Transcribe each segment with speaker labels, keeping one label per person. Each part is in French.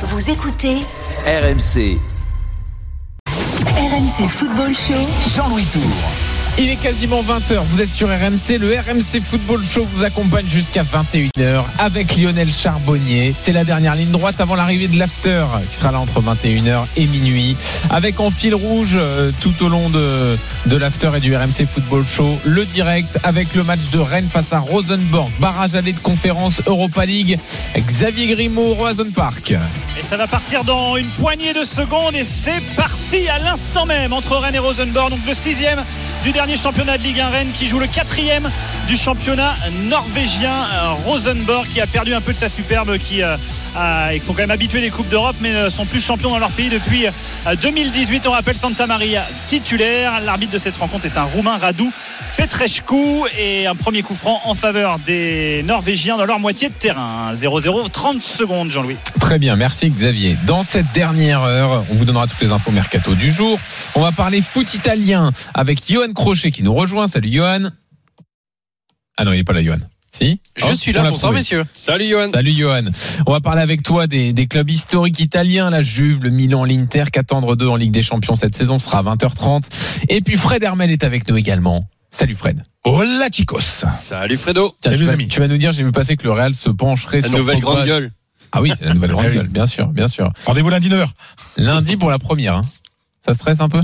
Speaker 1: Vous écoutez
Speaker 2: RMC,
Speaker 1: RMC Football Show.
Speaker 2: Jean-Louis Tour.
Speaker 3: Il est quasiment 20h, vous êtes sur RMC, le RMC Football Show vous accompagne jusqu'à 21h avec Lionel Charbonnier. C'est la dernière ligne droite avant l'arrivée de l'after qui sera là entre 21h et minuit. Avec en fil rouge euh, tout au long de, de l'after et du RMC Football Show, le direct avec le match de Rennes face à Rosenborg, barrage allé de conférence Europa League, Xavier Grimaud, Roison Park.
Speaker 4: Et ça va partir dans une poignée de secondes et c'est parti à l'instant même entre Rennes et Rosenborg. Donc le sixième du dernier championnat de Ligue 1 Rennes qui joue le quatrième du championnat norvégien euh, Rosenborg qui a perdu un peu de sa superbe qui euh, sont quand même habitués des Coupes d'Europe mais ne sont plus champions dans leur pays depuis euh, 2018 on rappelle Santa Maria titulaire. L'arbitre de cette rencontre est un roumain Radu Petrescu et un premier coup franc en faveur des Norvégiens dans leur moitié de terrain 0-0 30 secondes Jean-Louis
Speaker 3: Très bien, merci Xavier. Dans cette dernière heure, on vous donnera toutes les infos mercato du jour. On va parler foot italien avec Johan Crochet qui nous rejoint. Salut Johan. Ah non, il n'est pas là Johan. Si
Speaker 5: Je
Speaker 3: Hop,
Speaker 5: suis là, bonsoir messieurs.
Speaker 6: Salut Johan.
Speaker 3: Salut Johan. On va parler avec toi des, des clubs historiques italiens, la Juve, le Milan, l'Inter, qu'attendre d'eux en Ligue des Champions cette saison? Ce sera à 20h30. Et puis Fred Hermel est avec nous également. Salut Fred.
Speaker 7: Hola chicos
Speaker 6: Salut Fredo.
Speaker 3: Tiens,
Speaker 7: Salut,
Speaker 3: tu,
Speaker 7: les
Speaker 3: vas,
Speaker 7: amis.
Speaker 3: tu vas nous dire, j'ai vu passer que le Real se pencherait
Speaker 6: La
Speaker 3: sur
Speaker 6: nouvelle grande gueule.
Speaker 3: Ah oui, c'est la nouvelle grande
Speaker 7: Ah oui.
Speaker 3: gueule, bien sûr, bien sûr.
Speaker 7: Rendez-vous lundi 9h.
Speaker 3: Lundi pour la première. hein. Ça stresse un peu?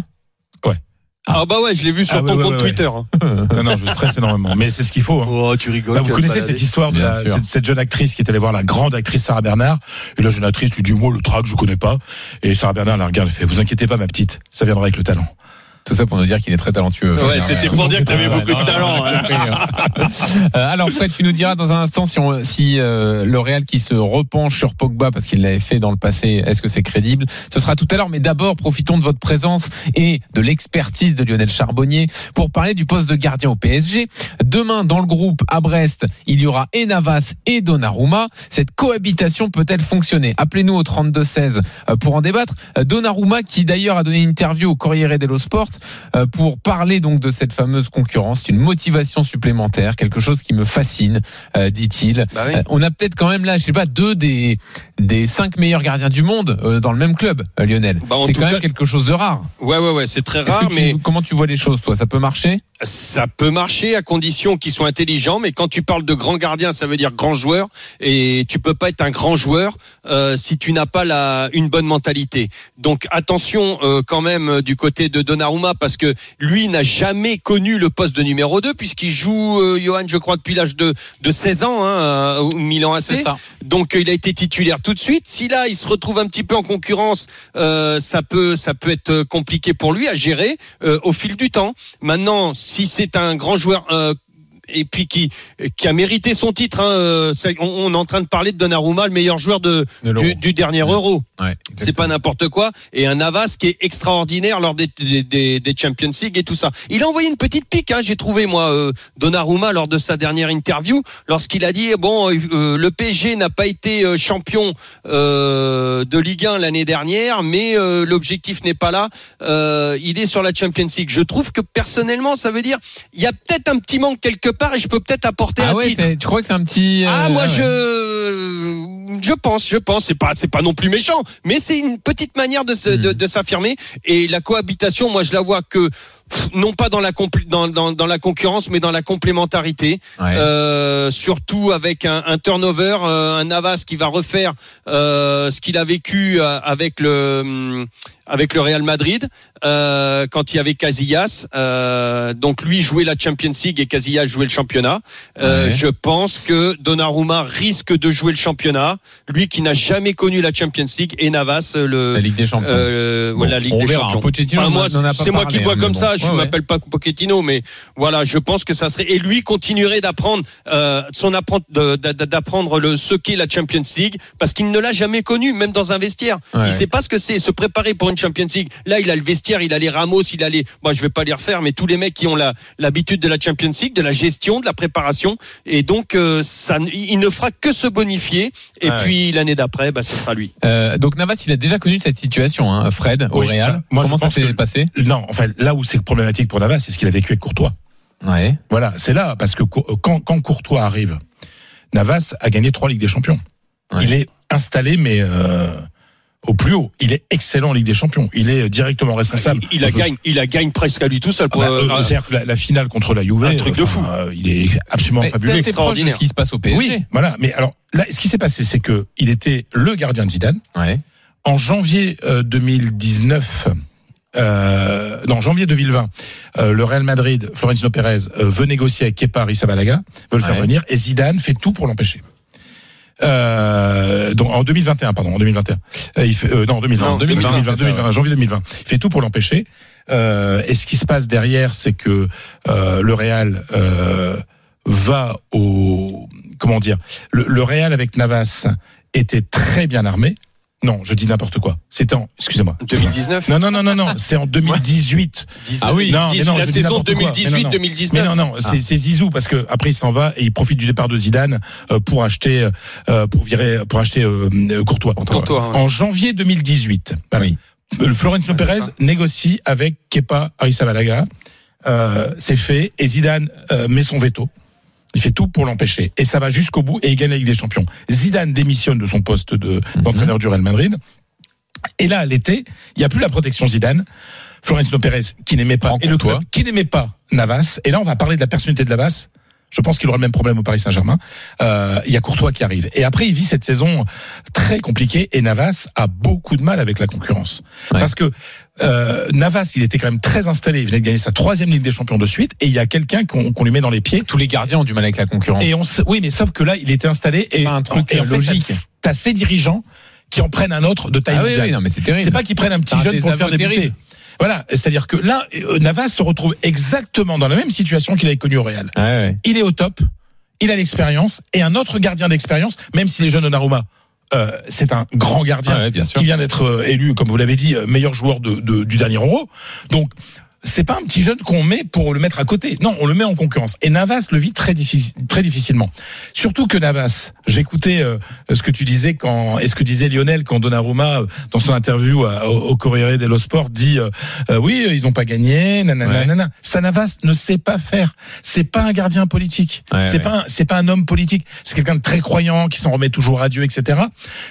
Speaker 6: Ah bah ouais, je l'ai vu sur
Speaker 7: Ah ouais,
Speaker 6: ton
Speaker 7: ouais,
Speaker 6: compte
Speaker 7: ouais,
Speaker 6: Twitter. hein.
Speaker 7: Non, non, je stresse énormément. Mais c'est ce qu'il faut. hein.
Speaker 6: Oh, tu rigoles.
Speaker 7: Bah,
Speaker 6: tu
Speaker 7: vous
Speaker 6: vas te
Speaker 7: connaissez
Speaker 6: balader.
Speaker 7: cette histoire de
Speaker 3: Bien
Speaker 7: la-
Speaker 3: sûr.
Speaker 7: cette, cette jeune actrice qui est allée voir la grande actrice Sarah Bernard. Et la jeune actrice lui dit Moi, le track, je connais pas. Et Sarah Bernard la regarde, elle fait Vous inquiétez pas, ma petite, ça viendra avec le talent.
Speaker 3: Tout ça pour nous dire qu'il est très talentueux.
Speaker 6: Ouais, c'était pour dire que t'avais beaucoup de talent. hein.
Speaker 3: Euh, alors Fred, tu nous diras dans un instant si, on, si euh, le Real qui se repenche sur Pogba parce qu'il l'avait fait dans le passé, est-ce que c'est crédible? Ce sera tout à l'heure, mais d'abord profitons de votre présence et de l'expertise de Lionel Charbonnier pour parler du poste de gardien au PSG. Demain, dans le groupe à Brest, il y aura et Navas et Donnarumma. Cette cohabitation peut-elle fonctionner? Appelez-nous au 32-16 euh, pour en débattre. Euh, Donnarumma qui d'ailleurs a donné une interview au Corriere dello Sport euh, pour parler donc de cette fameuse concurrence, C'est une motivation supplémentaire, quelque chose qui me fascine, euh, dit-il.
Speaker 6: Bah oui.
Speaker 3: Euh, on a peut-être quand même là, je sais pas, deux des des cinq meilleurs gardiens du monde dans le même club, Lionel.
Speaker 6: Bah,
Speaker 3: c'est quand
Speaker 6: cas-
Speaker 3: même quelque chose de rare.
Speaker 6: Ouais, ouais, ouais, c'est très rare,
Speaker 3: tu-
Speaker 6: mais
Speaker 3: comment tu vois les choses, toi? Ça peut marcher?
Speaker 6: Ça peut marcher à condition qu'ils soient intelligents. Mais quand tu parles de grand gardien, ça veut dire grand joueur. Et tu peux pas être un grand joueur euh, si tu n'as pas la, une bonne mentalité. Donc attention euh, quand même euh, du côté de Donnarumma parce que lui n'a jamais connu le poste de numéro 2 puisqu'il joue, euh, Johan, je crois, depuis l'âge de, de 16 ans hein, euh, au Milan AC.
Speaker 5: C'est ça.
Speaker 6: Donc euh, il a été titulaire tout de suite. Si là il se retrouve un petit peu en concurrence, euh, ça peut ça peut être compliqué pour lui à gérer euh, au fil du temps. Maintenant, si c'est un grand joueur. euh, et puis qui, qui a mérité son titre. hein, euh, on, on est en train de parler de Donnarumma, le meilleur joueur de,
Speaker 3: De l'Euro.
Speaker 6: du, du dernier Euro.
Speaker 3: Ouais,
Speaker 6: C'est pas n'importe quoi. Et un Navas qui est extraordinaire lors des, des, des- Champions League et tout ça. Il a envoyé une petite pique, hein, j'ai trouvé moi, euh, Donnarumma lors de sa dernière interview, lorsqu'il a dit bon, euh, le PSG n'a pas été euh, champion euh, de Ligue 1 l'année dernière, mais euh, l'objectif n'est pas là. Euh, il est sur la Champions League. Je trouve que personnellement, ça veut dire il y a peut-être un petit manque quelque part et je peux peut-être apporter
Speaker 3: Ah
Speaker 6: un
Speaker 3: ouais,
Speaker 6: titre.
Speaker 3: tu crois que c'est un petit euh,
Speaker 6: Ah moi
Speaker 3: ouais.
Speaker 6: je je pense je pense c'est pas c'est pas non plus méchant mais c'est une petite manière de se- de,
Speaker 3: Hmm.
Speaker 6: de s'affirmer et la cohabitation moi je la vois que non pas dans la dans, dans, dans la concurrence mais dans la complémentarité
Speaker 3: Ouais.
Speaker 6: euh, surtout avec un, un turnover euh, un Navas qui va refaire euh, ce qu'il a vécu euh, avec le hum, avec le Real Madrid euh, quand il y avait Casillas euh, donc lui jouait la Champions League et Casillas jouait le championnat euh,
Speaker 3: Ouais.
Speaker 6: je pense que Donnarumma risque de jouer le championnat lui qui n'a jamais connu la Champions League et Navas le
Speaker 3: la Ligue des Champions.
Speaker 6: euh,
Speaker 3: Bon,
Speaker 6: la Ligue
Speaker 3: on
Speaker 6: des
Speaker 3: verra.
Speaker 6: Champions. Enfin, moi, c'est moi qui le vois
Speaker 3: hein,
Speaker 6: comme ça. Je
Speaker 3: Ouais,
Speaker 6: ne m'appelle pas Pochettino, mais voilà, je pense que ça serait. Et lui continuerait d'apprendre euh, son d'apprendre le ce qu'est la Champions League parce qu'il ne l'a jamais connu, même dans un vestiaire.
Speaker 3: Ouais.
Speaker 6: Il sait pas ce que c'est se préparer pour une Champions League. Là, il a le vestiaire, il a les Ramos, il a les. Moi, je vais pas les refaire, mais tous les mecs qui ont l'habitude de la Champions League, de la gestion, de la préparation, et donc euh, ça, il ne fera que se bonifier. Et puis l'année d'après, bah, ce sera lui.
Speaker 3: Euh, donc Navas, il a déjà connu cette situation, hein, Fred, au
Speaker 7: Oui,
Speaker 3: Real.
Speaker 7: euh, moi,
Speaker 3: Comment ça s'est passé?
Speaker 7: Non, enfin, là où c'est problématique pour Navas, c'est ce qu'il a vécu avec Courtois.
Speaker 3: Ouais.
Speaker 7: Voilà, c'est là, parce que quand, quand Courtois arrive, Navas a gagné trois Ligues des Champions.
Speaker 3: Ouais.
Speaker 7: Il est installé, mais euh, au plus haut. Il est excellent en Ligue des Champions. Il est directement responsable.
Speaker 6: Il, il
Speaker 7: me
Speaker 6: gagne, il la gagne presque à lui tout seul.
Speaker 7: Ah
Speaker 6: Pour,
Speaker 7: bah,
Speaker 6: euh,
Speaker 7: euh, C'est-à-dire que la, la finale contre la Juve,
Speaker 6: Un truc de fou.
Speaker 7: euh, il est absolument
Speaker 3: Mais
Speaker 7: fabuleux.
Speaker 3: c'est
Speaker 6: extraordinaire.
Speaker 3: ce qui se passe au PSG.
Speaker 7: Oui, voilà. Mais alors là, ce qui s'est passé, c'est que il était le gardien de Zidane
Speaker 3: Ouais.
Speaker 7: en janvier euh, 2019. Euh, non, janvier 2020, euh, le Real Madrid, Florentino Pérez euh, veut négocier avec Kepa Arrizabalaga, veut le faire
Speaker 3: Ouais.
Speaker 7: venir, et Zidane fait tout pour l'empêcher. Euh, donc en 2021, pardon, en 2021. Euh, il fait, euh, non, en 2020,
Speaker 6: Non,
Speaker 7: 2020,
Speaker 3: 2020,
Speaker 7: 2020, 2020, janvier 2020. Il fait tout pour l'empêcher. Euh, et ce qui se passe derrière, c'est que euh, le Real euh, va au comment dire, le, le Real avec Navas était très bien armé. Non, je dis n'importe quoi. C'était en, excusez-moi.
Speaker 6: 2019.
Speaker 7: Non, non, non, non, non, c'est en 2018.
Speaker 3: Ah oui,
Speaker 7: non, non,
Speaker 6: la saison
Speaker 7: n'importe quoi. Mais non, non.
Speaker 6: 2018-2019.
Speaker 7: Mais non, non, c'est c'est Zizou parce que après il s'en va et il profite du départ de Zidane euh, pour acheter, euh, pour virer, pour acheter euh, Courtois.
Speaker 6: Courtois, ouais.
Speaker 7: En janvier 2018, voilà.
Speaker 3: Oui.
Speaker 7: le Florentino
Speaker 6: Ouais, c'est
Speaker 7: Pérez négocie avec Kepa Arrizabalaga. Euh, c'est fait et Zidane euh, met son veto. Il fait tout pour l'empêcher et ça va jusqu'au bout et il gagne la Ligue des Champions. Zidane démissionne de son poste de
Speaker 3: Mhm.
Speaker 7: d'entraîneur du Real Madrid. Et là, l'été, il n'y a plus la protection Zidane. Florentino Pérez, qui n'aimait pas, et le club, qui n'aimait pas Navas. Et là, on va parler de la personnalité de Navas. Je pense qu'il aura le même problème au Paris Saint-Germain. Euh, Il y a Courtois qui arrive. Et après, il vit cette saison très compliquée. Et Navas a beaucoup de mal avec la concurrence.
Speaker 3: Ouais.
Speaker 7: Parce que euh, Navas, il était quand même très installé. Il venait de gagner sa troisième Ligue des Champions de suite. Et il y a quelqu'un qu'on lui met dans les pieds.
Speaker 3: Tous les gardiens ont du mal avec la concurrence.
Speaker 7: Et on oui, mais sauf que là, il était installé. Et
Speaker 3: Pas un truc
Speaker 7: et en fait,
Speaker 3: logique.
Speaker 7: t'as- ces dirigeants qui en prennent un autre de taille
Speaker 3: ah oui, oui, non, mais c'est terrible.
Speaker 7: C'est pas qu'ils prennent un petit jeune pour le faire débuter.
Speaker 3: terrible.
Speaker 7: Voilà, c'est-à-dire que là, euh, Navas se retrouve exactement dans la même situation qu'il avait connu au Real.
Speaker 3: Ouais.
Speaker 7: Il est au top, il a l'expérience, et un autre gardien d'expérience, même si les jeunes Donnarumma, euh, c'est un grand gardien
Speaker 3: Ah ouais, bien sûr.
Speaker 7: qui vient d'être euh, élu, comme vous l'avez dit, euh, meilleur joueur de, de- du dernier Euro. Donc, c'est pas un petit jeune qu'on met pour le mettre à côté. Non, on le met en concurrence. Et Navas le vit très, difficile, très difficilement. Surtout que Navas, j'écoutais euh, ce que tu disais quand, et ce que disait Lionel quand Donnarumma, euh, dans son interview à- au, au Corriere dello Sport, dit euh, euh, oui, ils n'ont pas gagné, nanana,
Speaker 3: Ouais.
Speaker 7: nanana. Ça, Navas ne sait pas faire. C'est pas un gardien politique.
Speaker 3: Ouais,
Speaker 7: c'est
Speaker 3: ouais.
Speaker 7: pas, un- c'est pas un homme politique. C'est quelqu'un de très croyant, qui s'en remet toujours à Dieu, etc.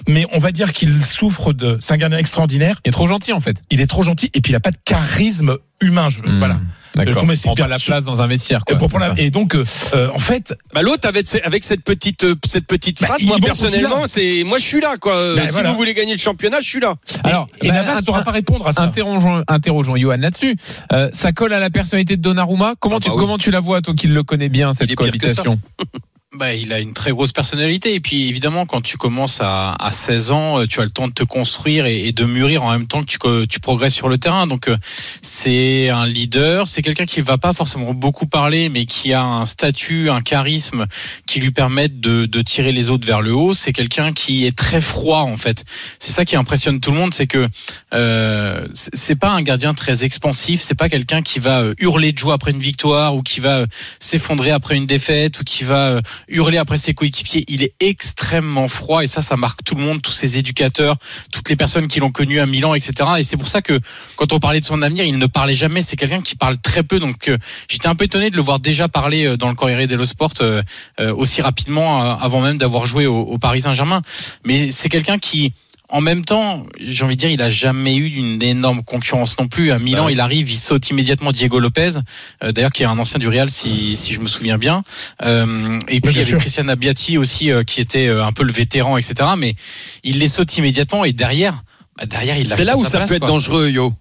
Speaker 7: Mais on va dire qu'il souffre de. C'est un gardien extraordinaire.
Speaker 3: Il est trop gentil en fait.
Speaker 7: Il est trop gentil et puis il a pas de charisme humain. Je,
Speaker 3: Hmm.
Speaker 7: Voilà.
Speaker 3: D'accord.
Speaker 7: c'est
Speaker 3: prend pas la place dans un vestiaire. Quoi,
Speaker 7: Et, pour la-
Speaker 3: ça.
Speaker 7: et donc, euh, euh, en fait,
Speaker 6: Bah l'autre avec, avec cette petite euh, cette petite
Speaker 7: Bah,
Speaker 6: phrase, moi personnellement, c'est moi je suis là quoi. Euh,
Speaker 7: Bah,
Speaker 6: si
Speaker 7: voilà.
Speaker 6: vous voulez gagner le championnat, je suis là.
Speaker 3: Alors,
Speaker 7: et
Speaker 3: bah,
Speaker 7: Navas ne saura pas répondre à ça.
Speaker 3: Interrogeons, interrogeons Johan là-dessus. Euh, ça colle à la personnalité de Donnarumma. Comment
Speaker 6: Ah
Speaker 3: tu
Speaker 6: bah oui.
Speaker 3: comment tu la vois toi qui le connais bien cette
Speaker 6: est pire que
Speaker 3: cohabitation?
Speaker 1: Bah, il a une très grosse personnalité. Et puis, évidemment, quand tu commences à, à 16 ans, euh, tu as le temps de te construire et, de mûrir en même temps que tu, que tu progresses sur le terrain. Donc, euh, c'est un leader. C'est quelqu'un qui va pas forcément beaucoup parler, mais qui a un statut, un charisme qui lui permettent de, de tirer les autres vers le haut. C'est quelqu'un qui est très froid, en fait. C'est ça qui impressionne tout le monde, c'est que euh, c'est pas un gardien très expansif. C'est pas quelqu'un qui va euh, hurler de joie après une victoire ou qui va s'effondrer après une défaite ou qui va hurler après ses coéquipiers. Il est extrêmement froid et ça, ça marque tout le monde, tous ses éducateurs, toutes les personnes qui l'ont connu à Milan, etc. Et c'est pour ça que quand on parlait de son avenir, il ne parlait jamais. C'est quelqu'un qui parle très peu. Donc euh, j'étais un peu étonné de le voir déjà parler euh, dans le Corriere dello Sport euh, euh, aussi rapidement euh, avant même d'avoir joué au, au Paris Saint-Germain. Mais c'est quelqu'un qui en même temps, j'ai envie de dire, il a jamais eu une énorme concurrence non plus. À Milan,
Speaker 6: Bah oui.
Speaker 1: il arrive, il saute immédiatement Diego Lopez, euh, d'ailleurs qui est un ancien du Real, si, si je me souviens bien. Euh, et puis il y avait. Christian Abbiati aussi, euh, qui était un peu le vétéran, etc. Mais il les saute immédiatement et derrière, bah, derrière il
Speaker 6: C'est là où ça
Speaker 1: place,
Speaker 6: peut être
Speaker 1: quoi.
Speaker 6: dangereux, yo.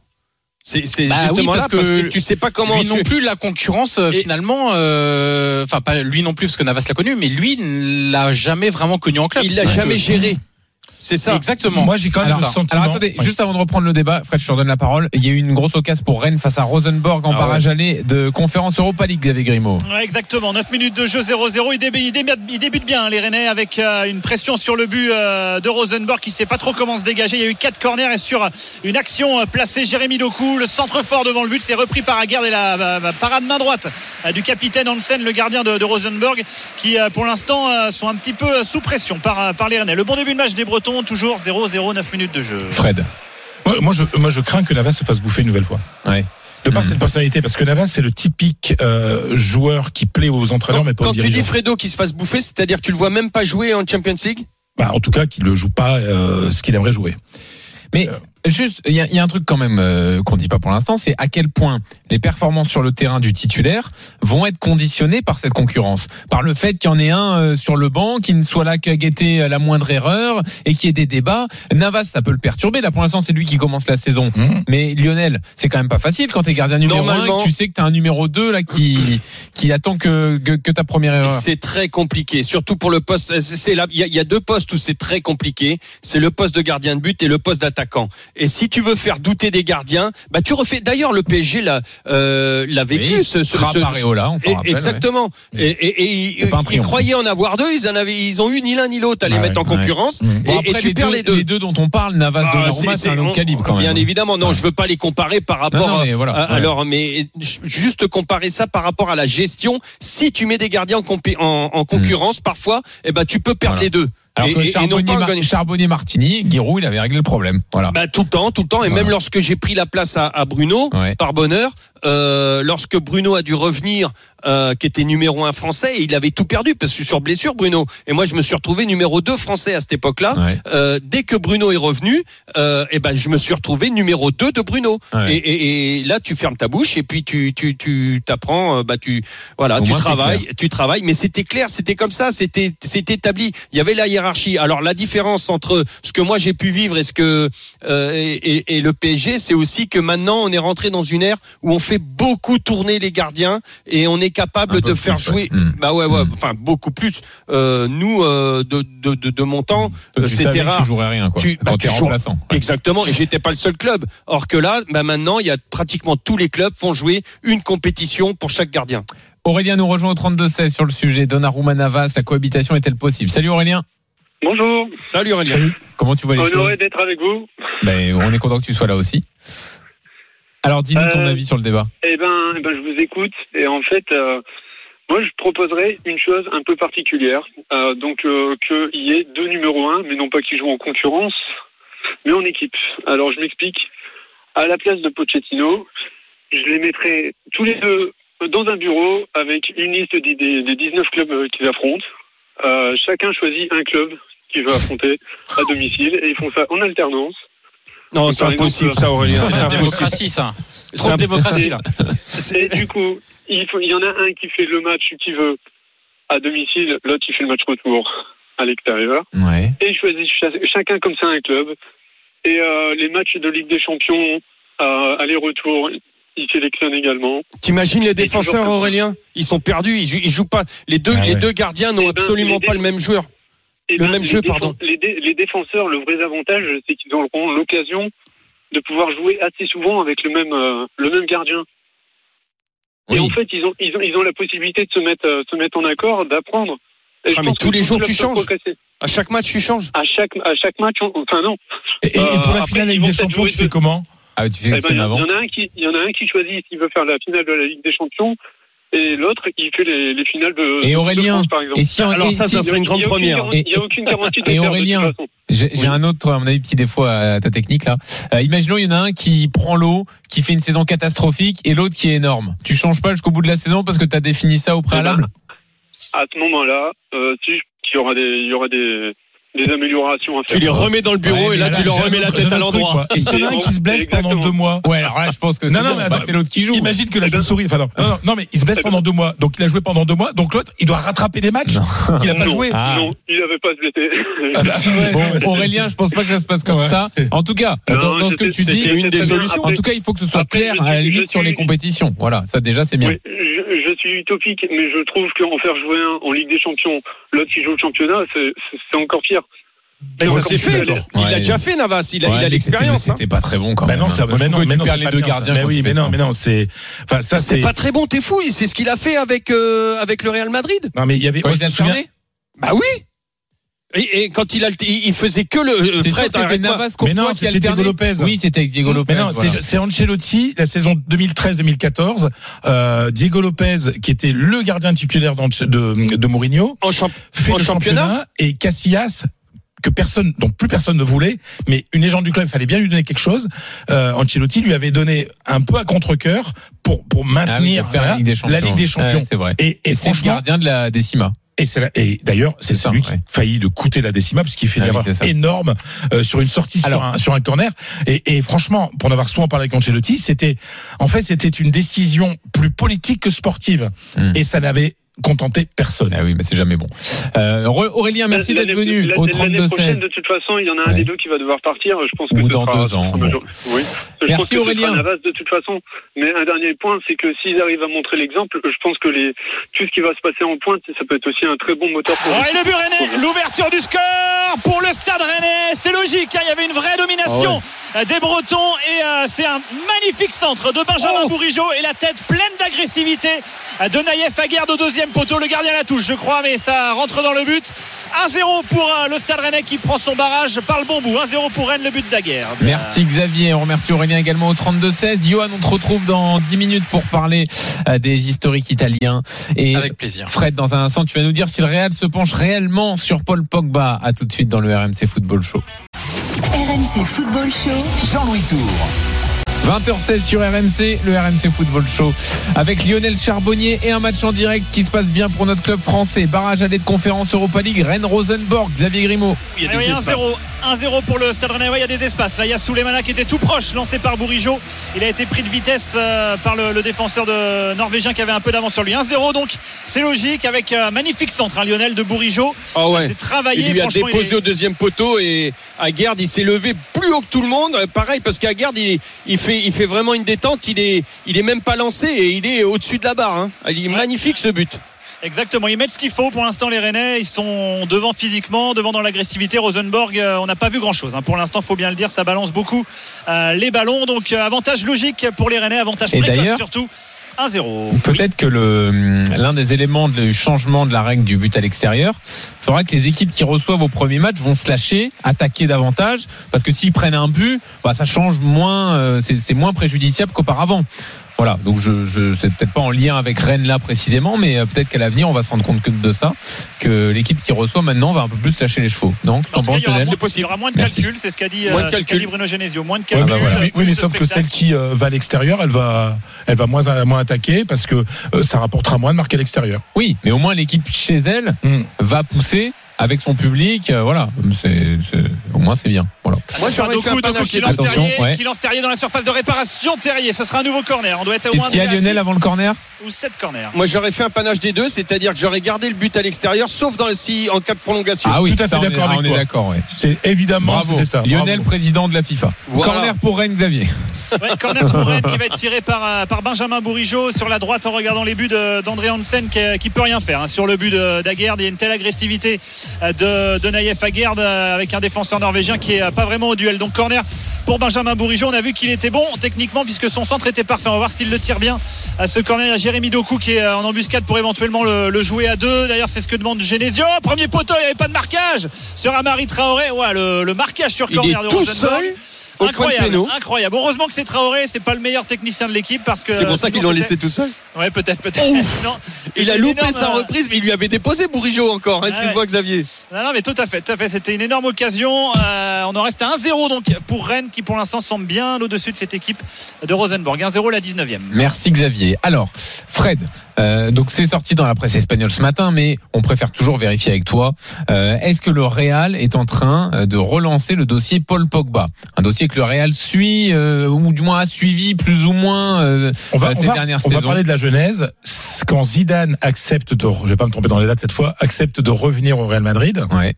Speaker 6: C'est
Speaker 1: Bah oui,
Speaker 6: justement
Speaker 1: parce
Speaker 6: là parce
Speaker 1: que
Speaker 6: que tu sais pas comment.
Speaker 1: lui non plus la concurrence
Speaker 6: Et-
Speaker 1: finalement euh, enfin pas lui non plus parce que Navas l'a connu mais lui il l'a jamais vraiment connu en club
Speaker 6: Il l'a jamais
Speaker 1: que-
Speaker 6: géré. C'est ça.
Speaker 1: exactement
Speaker 7: Moi, j'ai quand même
Speaker 3: alors,
Speaker 7: le sentiment.
Speaker 3: alors, attendez,
Speaker 7: Ouais.
Speaker 3: juste avant de reprendre le débat, Fred, je te redonne la parole. Il y a eu une grosse occasion pour Rennes face à Rosenborg en
Speaker 6: Ah
Speaker 3: barrage aller de conférence Europa League, Xavier Grimaud.
Speaker 4: Ouais, exactement, 9 minutes de jeu 0-0. Il, débute, il débute- il débute bien, les Rennais, avec euh, une pression sur le but euh, de Rosenborg qui ne sait pas trop comment se dégager. Il y a eu 4 corners et sur une action euh, placée Jérémy Doku, le centre fort devant le but, c'est repris par Aguerd et la, la- la parade main droite euh, du capitaine Hansen, le gardien de, de Rosenborg, qui euh, pour l'instant euh, sont un petit peu euh, sous pression par, euh, par les Rennais. Le bon début de match des Bretons, toujours 0-0, 9 minutes de jeu.
Speaker 3: Fred.
Speaker 7: Moi, moi, je, moi, je crains que Navas se fasse bouffer une nouvelle fois.
Speaker 3: Ouais.
Speaker 7: De par
Speaker 3: Mhm.
Speaker 7: cette personnalité, parce que Navas, c'est le typique euh, joueur qui plaît aux entraîneurs,
Speaker 6: Quand,
Speaker 7: mais pas aux
Speaker 6: quand tu dis Fredo qui se fasse bouffer, c'est-à-dire que tu le vois même pas jouer en Champions League?
Speaker 7: Bah, en tout cas, qu'il ne joue pas euh, ce qu'il aimerait jouer.
Speaker 3: Mais juste, il y, y a un truc quand même euh, qu'on dit pas pour l'instant, c'est à quel point les performances sur le terrain du titulaire vont être conditionnées par cette concurrence, par le fait qu'il y en ait un euh, sur le banc qui ne soit là qu'à guetter la moindre erreur et qu'il y ait des débats. Navas, ça peut le perturber. Là, pour l'instant, c'est lui qui commence la saison.
Speaker 7: Mhm.
Speaker 3: Mais Lionel, c'est quand même pas facile quand t'es gardien numéro 1
Speaker 6: Normalement-
Speaker 3: que tu sais que t'as un numéro 2 là qui qui attend que que, que ta première erreur.
Speaker 6: C'est très compliqué, surtout pour le poste. c'est- là, il y, a- il y a deux postes où c'est très compliqué. C'est le poste de gardien de but et le poste d'attaquant. Et si tu veux faire douter des gardiens, bah tu refais. D'ailleurs, le PSG l'a euh, l'a vécu.
Speaker 3: Oui,
Speaker 6: ce, ce, ce-
Speaker 3: Areola, on rappelle,
Speaker 6: exactement. Et, et- et ils, croyaient en avoir deux. Ils en avaient, ils ont eu ni l'un ni l'autre à les
Speaker 3: Ouais,
Speaker 6: mettre en concurrence. Et, tu
Speaker 3: les
Speaker 6: perds
Speaker 3: deux,
Speaker 6: les deux.
Speaker 3: Les deux dont on parle, Navas,
Speaker 6: Ah,
Speaker 3: Donnarumma, c'est un autre calibre quand même.
Speaker 6: Bien évidemment, non, je veux pas les comparer par rapport
Speaker 3: Non, non, mais
Speaker 6: à-
Speaker 3: voilà,
Speaker 6: à-
Speaker 3: ouais.
Speaker 6: alors, mais juste comparer ça par rapport à la gestion. Si tu mets des gardiens en, compé- en- en concurrence, parfois, eh ben tu peux perdre.
Speaker 3: Voilà.
Speaker 6: les deux.
Speaker 3: Alors
Speaker 6: et,
Speaker 3: que Charbonnier. Charbonnier Martini, Giroud, il avait réglé le problème. Voilà.
Speaker 6: Bah, tout le temps, tout le temps. Et
Speaker 3: Voilà.
Speaker 6: même lorsque j'ai pris la place à, à Bruno,
Speaker 3: Ouais.
Speaker 6: par bonheur, euh, lorsque Bruno a dû revenir, euh, qui était numéro un français, et il avait tout perdu parce que sur blessure, Bruno. Et moi, je me suis retrouvé numéro 2 français à cette époque-là.
Speaker 3: Ouais.
Speaker 6: Euh, dès que Bruno est revenu, euh, et ben je me suis retrouvé numéro 2 de Bruno.
Speaker 3: Ouais.
Speaker 6: Et, et- et là, tu fermes ta bouche et puis tu tu tu t'apprends, euh, bah tu voilà,
Speaker 3: Au
Speaker 6: tu
Speaker 3: moins,
Speaker 6: travailles, tu travailles. Mais c'était clair, c'était comme ça, c'était c'était établi. Il y avait la hiérarchie. Alors la différence entre ce que moi j'ai pu vivre et ce que euh, et, et- et le PSG, c'est aussi que maintenant on est rentré dans une ère où on fait beaucoup tourner les gardiens et on est capable
Speaker 3: Un
Speaker 6: de faire
Speaker 3: plus,
Speaker 6: jouer.
Speaker 3: ouais. Mm.
Speaker 6: Bah ouais, ouais,
Speaker 3: Mm.
Speaker 6: enfin beaucoup plus. Euh, nous euh, de, de de de mon temps, euh, c'était rare.
Speaker 3: Tu jouerais rien, quoi.
Speaker 6: Tu- bah, tu
Speaker 3: t'es
Speaker 6: joues-
Speaker 3: remplaçant. Ouais.
Speaker 6: Exactement, et j'étais pas le seul club. Or que là, bah maintenant, il y a pratiquement tous les clubs font jouer une compétition pour chaque gardien.
Speaker 3: Aurélien nous rejoint au 32-16 sur le sujet. Donnarumma Navas, la cohabitation est-elle possible? Salut Aurélien.
Speaker 2: Bonjour,
Speaker 6: Salut Aurélien.
Speaker 3: Comment tu vois les
Speaker 2: honoré
Speaker 3: choses?
Speaker 2: d'être avec vous.
Speaker 3: ben, On est content que tu sois là aussi. Alors, dis-nous ton
Speaker 2: Euh,
Speaker 3: avis sur le débat.
Speaker 2: Eh ben, eh ben, je vous écoute. Et en fait, euh, moi, je proposerais une chose un peu particulière. Euh, donc, qu'il y ait deux numéros un, mais non pas qu'ils jouent en concurrence, mais en équipe. Alors, je m'explique. À la place de Pochettino, je les mettrais tous les deux dans un bureau avec une liste des, des, des 19 clubs qu'ils affrontent. Euh, chacun choisit un club qu'il veut affronter à domicile et ils font ça en alternance.
Speaker 6: Non, c'est impossible ça Aurélien.
Speaker 1: C'est la démocratie, ça.
Speaker 6: C'est
Speaker 1: Trop de
Speaker 6: un-
Speaker 1: démocratie, là.
Speaker 2: Et du coup, il, faut, il y en a un qui fait le match qu'il veut à domicile, l'autre qui fait le match retour à l'extérieur.
Speaker 3: Ouais.
Speaker 2: Et ils choisissent cha- chacun comme ça un club. Et euh, les matchs de Ligue des Champions, euh, aller-retour, ils sélectionnent également.
Speaker 6: T'imagines les défenseurs. Aurélien? Ils sont perdus, ils, jou- ils jouent pas. Les deux,
Speaker 7: Ah
Speaker 6: les
Speaker 7: ouais.
Speaker 6: deux gardiens n'ont
Speaker 2: Eh ben,
Speaker 6: absolument pas le même joueur.
Speaker 2: Et
Speaker 6: Le même
Speaker 2: les
Speaker 6: jeu, pardon.
Speaker 2: Les, dé- les défenseurs, le vrai avantage, c'est qu'ils auront l'occasion de pouvoir jouer assez souvent avec le même, euh, le même gardien.
Speaker 3: Oui.
Speaker 2: Et en fait, ils ont, ils ont, ils ont la possibilité de se mettre, euh, se mettre en accord, d'apprendre.
Speaker 6: Ah, mais tous les jours, tu changes. À chaque match, tu changes.
Speaker 2: À chaque, à chaque match, on- enfin non.
Speaker 7: Et, et
Speaker 2: Euh,
Speaker 7: pour la
Speaker 2: après,
Speaker 7: finale avec des champions, tu fais comment?
Speaker 3: Ah, tu
Speaker 2: Eh ben, y, en-
Speaker 3: avant
Speaker 2: il y en a un qui, il y en a un qui choisit s'il veut faire la finale de la Ligue des Champions, et l'autre il fait les, les finales de.
Speaker 3: Et
Speaker 2: de
Speaker 3: Aurélien,
Speaker 2: France, par exemple.
Speaker 3: Et si on-
Speaker 6: Alors
Speaker 3: et
Speaker 6: ça,
Speaker 3: si-
Speaker 6: ça serait une grande première.
Speaker 2: Il n'y a aucune garantie de
Speaker 3: Et Aurélien. J'ai
Speaker 2: Oui.
Speaker 3: un autre, à mon avis, petit défaut à ta technique là. Euh, imaginons, il y en a un qui prend l'eau, qui fait une saison catastrophique, et l'autre qui est énorme. Tu changes pas jusqu'au bout de la saison parce que tu as défini ça au préalable?
Speaker 2: À ce moment-là, euh, il y aura des, il y aura des, des améliorations à faire.
Speaker 6: Tu les remets dans le bureau
Speaker 7: Ouais,
Speaker 6: et là, tu leur remets la tête à l'endroit.
Speaker 7: Et s'il y en a un qui se blesse pendant deux mois
Speaker 3: Ouais, alors là, je pense que c'est
Speaker 7: Non, non,
Speaker 3: bon,
Speaker 7: mais
Speaker 3: bah,
Speaker 7: attends,
Speaker 3: c'est l'autre qui joue.
Speaker 7: Imagine que là, je souris. Enfin, non, non, non, non, mais il se blesse pendant deux mois. Donc, il a joué pendant deux mois. Donc, l'autre, il doit rattraper des matchs qu'il n'a pas
Speaker 2: Non.
Speaker 7: joué.
Speaker 3: Ah.
Speaker 2: Non, il n'avait pas se blesser.
Speaker 7: Ah, bah,
Speaker 3: Bon, Aurélien, je pense pas que ça se passe comme ça. En tout cas,
Speaker 2: Non,
Speaker 3: dans, dans ce que tu dis,
Speaker 6: une des solutions.
Speaker 3: en tout cas, il faut que ce soit clair à la limite sur les compétitions. Voilà, ça déjà c'est bien.
Speaker 2: Suis utopique, mais je trouve qu'en faire jouer un en Ligue des Champions, l'autre qui joue le championnat, c'est encore pire.
Speaker 6: Mais ça
Speaker 2: Ouais,
Speaker 6: s'est fait. Il
Speaker 3: Ouais.
Speaker 6: l'a déjà fait, Navas. Il a,
Speaker 3: Ouais,
Speaker 6: il a
Speaker 3: mais
Speaker 6: l'expérience.
Speaker 3: c'était-
Speaker 6: hein.
Speaker 3: Pas très bon quand
Speaker 7: Bah
Speaker 3: même.
Speaker 7: non, ça, non,
Speaker 3: que
Speaker 7: mais non,
Speaker 3: les
Speaker 7: pas
Speaker 3: deux gardiens.
Speaker 7: Mais oui, mais non,
Speaker 3: ça.
Speaker 7: mais non, c'est, enfin, ça,
Speaker 6: C'est pas très bon, t'es fou. C'est ce qu'il a fait avec euh, avec le Real Madrid.
Speaker 7: non, mais il y avait,
Speaker 3: il
Speaker 7: je me
Speaker 3: a
Speaker 7: souviens-
Speaker 6: Bah oui. Et, et quand il a, il il faisait que le
Speaker 3: c'était
Speaker 6: arrête-moi.
Speaker 3: Navas
Speaker 7: Mais non, c'était Diego. Lopez.
Speaker 3: Oui, c'était avec Diego Lopez.
Speaker 7: Mais non,
Speaker 3: voilà.
Speaker 7: c'est, c'est Ancelotti, la saison 2013-2014, euh, Diego Lopez, qui était le gardien titulaire d'Anche- de, de Mourinho,
Speaker 6: en champ-
Speaker 7: fait
Speaker 6: En
Speaker 7: le
Speaker 6: championnat
Speaker 7: championnat, et Casillas, que personne, donc plus personne ne voulait, mais une légende du club, il fallait bien lui donner quelque chose. Euh, Ancelotti lui avait donné un peu à contre-cœur pour, pour
Speaker 3: Ah oui,
Speaker 7: maintenir
Speaker 3: de la Ligue des Champions.
Speaker 7: la Ligue des Champions.
Speaker 3: Ouais, c'est vrai.
Speaker 7: Et, et
Speaker 3: Et c'est le gardien de la décima.
Speaker 7: Et, et d'ailleurs, c'est
Speaker 3: ça,
Speaker 7: celui
Speaker 3: ouais.
Speaker 7: qui a failli de coûter la décima puisqu'il fait
Speaker 3: Ah
Speaker 7: une
Speaker 3: oui,
Speaker 7: erreur énorme euh, sur une sortie
Speaker 3: Alors-
Speaker 7: sur, un, sur un corner. Et, et franchement, pour en avoir souvent parlé avec Ancelotti, c'était en fait c'était une décision plus politique que sportive.
Speaker 3: Hmm.
Speaker 7: Et ça n'avait contenté personne.
Speaker 3: Ah oui, mais c'est jamais bon. Euh, Auré- Aurélien, merci d'être venu
Speaker 2: l'année-
Speaker 3: au
Speaker 2: prochaine,
Speaker 3: 32-16.
Speaker 2: de toute façon, il y en a un
Speaker 3: Ouais.
Speaker 2: des deux qui va devoir partir. Je pense que
Speaker 3: Ou
Speaker 2: ce
Speaker 3: dans
Speaker 2: sera-
Speaker 3: deux ans, bon.
Speaker 2: Oui. Je
Speaker 3: Merci,
Speaker 2: pense que ce
Speaker 3: Aurélien.
Speaker 2: sera Navas de toute façon. Mais un dernier point, c'est que s'ils arrivent à montrer l'exemple, je pense que les, tout ce qui va se passer en pointe, ça peut être aussi un très bon moteur pour
Speaker 4: Oh, et le but rennais, l'ouverture du score pour le stade rennais. C'est logique, hein, il y avait une vraie domination euh, des Bretons et euh, c'est un magnifique centre de Benjamin
Speaker 6: Oh.
Speaker 4: Bourigeau et la tête pleine d'agressivité de Naïef Aguerd au deuxième poteau. Le gardien la touche, je crois, mais ça rentre dans le but. 1-0 pour le stade rennais qui prend son barrage par le bon bout. 1-0 pour Rennes, le but d'Aguerd.
Speaker 3: Merci Xavier, on remercie Aurélien également au 32-16. Johan, on te retrouve dans 10 minutes pour parler euh, des historiques italiens. Et
Speaker 1: Avec plaisir.
Speaker 3: Fred, dans un instant, tu vas nous dire si le Real se penche réellement sur Paul Pogba. À tout de suite dans le RMC Football Show.
Speaker 5: RMC Football Show.
Speaker 8: Jean-Louis Tour.
Speaker 3: 20h16 sur RMC, le RMC Football Show, avec Lionel Charbonnier et un match en direct qui se passe bien pour notre club français. Barrage allée de conférence Europa League, Rennes-Rosenborg, Xavier Grimaud.
Speaker 4: Il y a 1-0. 1-0 pour le Stade Rennais. Il y a des espaces. Là, il y a Souleymana qui était tout proche, lancé par Bourigeau. Il a été pris de vitesse euh, par le, le défenseur de norvégien qui avait un peu d'avance sur lui. 1-0 donc, c'est logique avec un magnifique centre, hein, Lionel de Bourigeau.
Speaker 6: Ah ouais.
Speaker 4: C'est travaillé.
Speaker 6: Il lui a
Speaker 4: il
Speaker 6: déposé
Speaker 4: est-
Speaker 6: au deuxième poteau et Aguerd il s'est levé plus haut que tout le monde. Euh, Pareil parce qu'Aguerd il, il fait il fait vraiment une détente. Il est il est même pas lancé et il est au-dessus de la barre. hein. Il est
Speaker 4: Ouais.
Speaker 6: magnifique ce but.
Speaker 4: Exactement, ils mettent ce qu'il faut pour l'instant les Rennais, ils sont devant physiquement, devant dans l'agressivité. Rosenborg, euh, on n'a pas vu grand-chose. hein. Pour l'instant, faut bien le dire, ça balance beaucoup euh, les ballons. Donc euh, avantage logique pour les Rennais, avantage
Speaker 3: Et
Speaker 4: précoce
Speaker 3: d'ailleurs-
Speaker 4: surtout. 1-0.
Speaker 3: Peut-être que l'un des éléments du changement de la règle du but à l'extérieur fera que les équipes qui reçoivent au premier match vont se lâcher, attaquer davantage, parce que s'ils prennent un but, bah, ça change moins, euh, c'est moins préjudiciable qu'auparavant. Voilà, donc je, je c'est peut-être pas en lien avec Rennes là précisément, mais euh, peut-être qu'à l'avenir on va se rendre compte que de ça, que l'équipe qui reçoit maintenant va un peu plus lâcher les chevaux. Tu
Speaker 4: En tout cas,
Speaker 3: penses,
Speaker 4: il y aura moins- il y aura moins de
Speaker 3: Merci.
Speaker 4: calculs, c'est ce qu'a dit,
Speaker 6: Moins de
Speaker 4: euh, c'est ce qu'a
Speaker 6: calculs.
Speaker 4: dit Bruno Genesio. Moins de calculs.
Speaker 7: bah voilà.
Speaker 4: plus
Speaker 7: oui, mais sauf que celle qui euh, va à l'extérieur, elle va, elle va moins, moins attaquer parce que euh, ça rapportera moins de marques à l'extérieur.
Speaker 3: Oui, mais au moins l'équipe chez elle
Speaker 7: Mm.
Speaker 3: va pousser avec son public, euh, voilà, c'est c'est- au moins c'est bien. Voilà.
Speaker 6: Moi
Speaker 4: Doku, Doku
Speaker 6: panache
Speaker 4: qui lance, Terrier,
Speaker 3: ouais.
Speaker 4: qui lance Terrier dans la surface de réparation. Terrier, ce sera un nouveau corner. On doit être au moins
Speaker 3: qu'il y a Lionel avant le corner
Speaker 4: ou 7 corners.
Speaker 6: Moi j'aurais fait un panache des deux, c'est-à-dire que j'aurais gardé le but à l'extérieur, sauf dans le si en cas de prolongation.
Speaker 3: Ah oui,
Speaker 7: Tout à fait
Speaker 3: ça, on est-
Speaker 7: d'accord
Speaker 3: ah,
Speaker 7: avec
Speaker 3: on est d'accord, ouais.
Speaker 7: C'est évidemment,
Speaker 3: Bravo,
Speaker 7: c'était ça.
Speaker 3: Lionel,
Speaker 7: Bravo.
Speaker 3: président de la FIFA.
Speaker 6: Voilà.
Speaker 3: Corner pour Rennes, Xavier.
Speaker 4: Ouais, corner pour Rennes qui va être tiré par, euh, par Benjamin Bourigeau sur la droite en regardant les buts d'André Hansen qui, qui peut rien faire. hein. Sur le but d'Aguerd, il y a une telle agressivité euh, de, de Naïef Aguerd euh, avec un défenseur norvégien qui est euh, pas vraiment au duel. Donc corner pour Benjamin Bourigeau. On a vu qu'il était bon techniquement puisque son centre était parfait. On va voir s'il le tire bien. À ce corner, il y a Jérémy Doku qui est euh, en embuscade pour éventuellement le, le jouer à deux. D'ailleurs, c'est ce que demande Genesio. Oh, Premier poteau, il n'y avait pas de marquage sur Amari Traoré. Ouais, le, le marquage sur
Speaker 6: Il
Speaker 4: corner
Speaker 6: est
Speaker 4: de
Speaker 6: tout seul
Speaker 4: Incroyable. Heureusement que c'est Traoré, c'est pas le meilleur technicien de l'équipe parce que
Speaker 6: C'est pour ça qu'ils l'ont laissé tout seul.
Speaker 4: Ouais, peut-être, peut-être.
Speaker 6: Il a loupé
Speaker 4: énorme,
Speaker 6: sa
Speaker 4: euh,
Speaker 6: reprise, mais il lui avait déposé Bourigeau encore. Excuse-moi Xavier.
Speaker 4: Non, non, mais tout à fait, tout à fait. C'était une énorme occasion. Euh, on en reste à 1-0 donc pour Rennes qui pour l'instant semble bien au-dessus de cette équipe de Rosenborg. 1-0 la 19e.
Speaker 3: Merci Xavier. Alors, Fred, euh, donc c'est sorti dans la presse espagnole ce matin, mais on préfère toujours vérifier avec toi. Euh, Est-ce que le Real est en train euh, de relancer le dossier Paul Pogba? Un dossier que le Real suit, euh, ou du moins a suivi plus ou moins euh,
Speaker 7: On va, on
Speaker 3: ces
Speaker 7: va-
Speaker 3: dernières
Speaker 7: on va
Speaker 3: saisons.
Speaker 7: parler de la genèse. Quand Zidane accepte de, je vais pas me tromper dans les dates cette fois, accepte de revenir au Real Madrid,
Speaker 3: Ouais.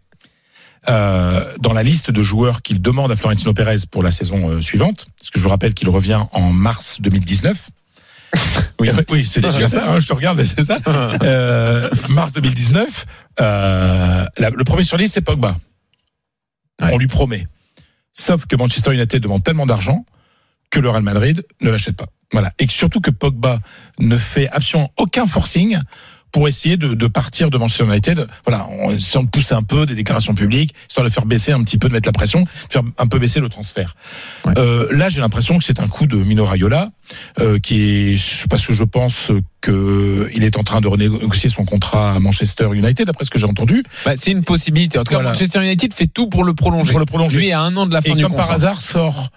Speaker 7: euh, dans la liste de joueurs qu'il demande à Florentino Pérez pour la saison euh, suivante, parce que je vous rappelle qu'il revient en mars 2019.
Speaker 3: Oui.
Speaker 7: oui, c'est bien ça. hein, je te regarde, mais c'est ça. Euh, mars 2019. euh, la- le premier sur liste, c'est Pogba.
Speaker 3: Ouais.
Speaker 7: On lui promet. Sauf que Manchester United demande tellement d'argent que le Real Madrid ne l'achète pas. Voilà. Et surtout que Pogba ne fait absolument aucun forcing pour essayer de, de partir de Manchester United. Voilà, on essaie de pousser un peu des déclarations publiques, histoire de faire baisser un petit peu, de mettre la pression, de faire un peu baisser le transfert.
Speaker 3: Ouais.
Speaker 7: Euh, là, j'ai l'impression que c'est un coup de Mino Raiola, euh, qui est, parce que je pense que il est en train de renégocier son contrat à Manchester United, après ce que j'ai entendu,
Speaker 3: Bah, c'est une possibilité. En tout cas,
Speaker 7: Voilà.
Speaker 3: Manchester United fait tout pour le prolonger.
Speaker 7: pour le prolonger.
Speaker 3: Lui à un an de la fin
Speaker 7: Et
Speaker 3: du
Speaker 7: comme par
Speaker 3: contrat.
Speaker 7: hasard sort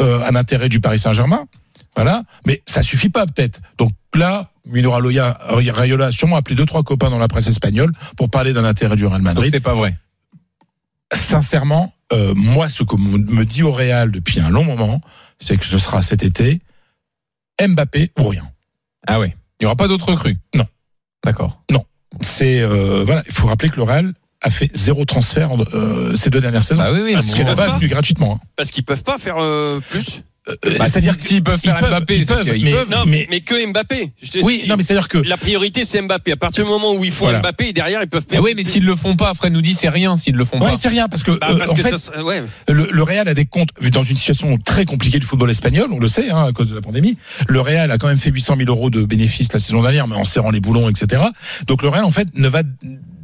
Speaker 7: euh, un intérêt du Paris Saint-Germain, Voilà, mais ça suffit pas peut-être. Donc là, Mino Raiola a sûrement appelé deux trois copains dans la presse espagnole pour parler d'un intérêt du Real Madrid.
Speaker 3: c'est pas vrai.
Speaker 7: Sincèrement, euh, moi, ce que me dit au Real depuis un long moment, c'est que ce sera cet été Mbappé ou rien.
Speaker 3: Ah ouais. Il y aura pas d'autres crues.
Speaker 7: Non.
Speaker 3: D'accord.
Speaker 7: C'est euh, voilà, il faut rappeler que le Real a fait zéro transfert euh, ces deux dernières saisons.
Speaker 3: Ah oui oui.
Speaker 6: Parce
Speaker 7: Mbappé a venu gratuitement. hein.
Speaker 6: Parce qu'ils peuvent pas faire euh, plus.
Speaker 7: Euh,
Speaker 3: Bah,
Speaker 7: c'est-à-dire
Speaker 3: s'ils- s'ils peuvent faire
Speaker 7: ils
Speaker 3: Mbappé,
Speaker 7: ils peuvent, mais-
Speaker 3: peuvent.
Speaker 6: Non,
Speaker 7: mais-
Speaker 6: mais, que Mbappé. Je te-
Speaker 7: oui,
Speaker 6: si-
Speaker 7: non, mais c'est-à-dire que
Speaker 6: La priorité, c'est Mbappé. À partir du moment où ils font
Speaker 7: Voilà.
Speaker 6: Mbappé, et derrière, ils peuvent
Speaker 3: Eh oui, mais s'ils le font pas, Fred nous dit c'est rien s'ils le font
Speaker 7: ouais,
Speaker 3: pas.
Speaker 7: c'est rien parce que
Speaker 6: Bah,
Speaker 7: euh,
Speaker 6: parce
Speaker 7: en
Speaker 6: que
Speaker 7: fait,
Speaker 6: ça, ouais.
Speaker 7: le, le Real a des comptes dans une situation très compliquée du football espagnol, on le sait, hein, à cause de la pandémie. Le Real a quand même fait 800 000 euros de bénéfices la saison dernière, mais en serrant les boulons, etc. Donc le Real, en fait, ne va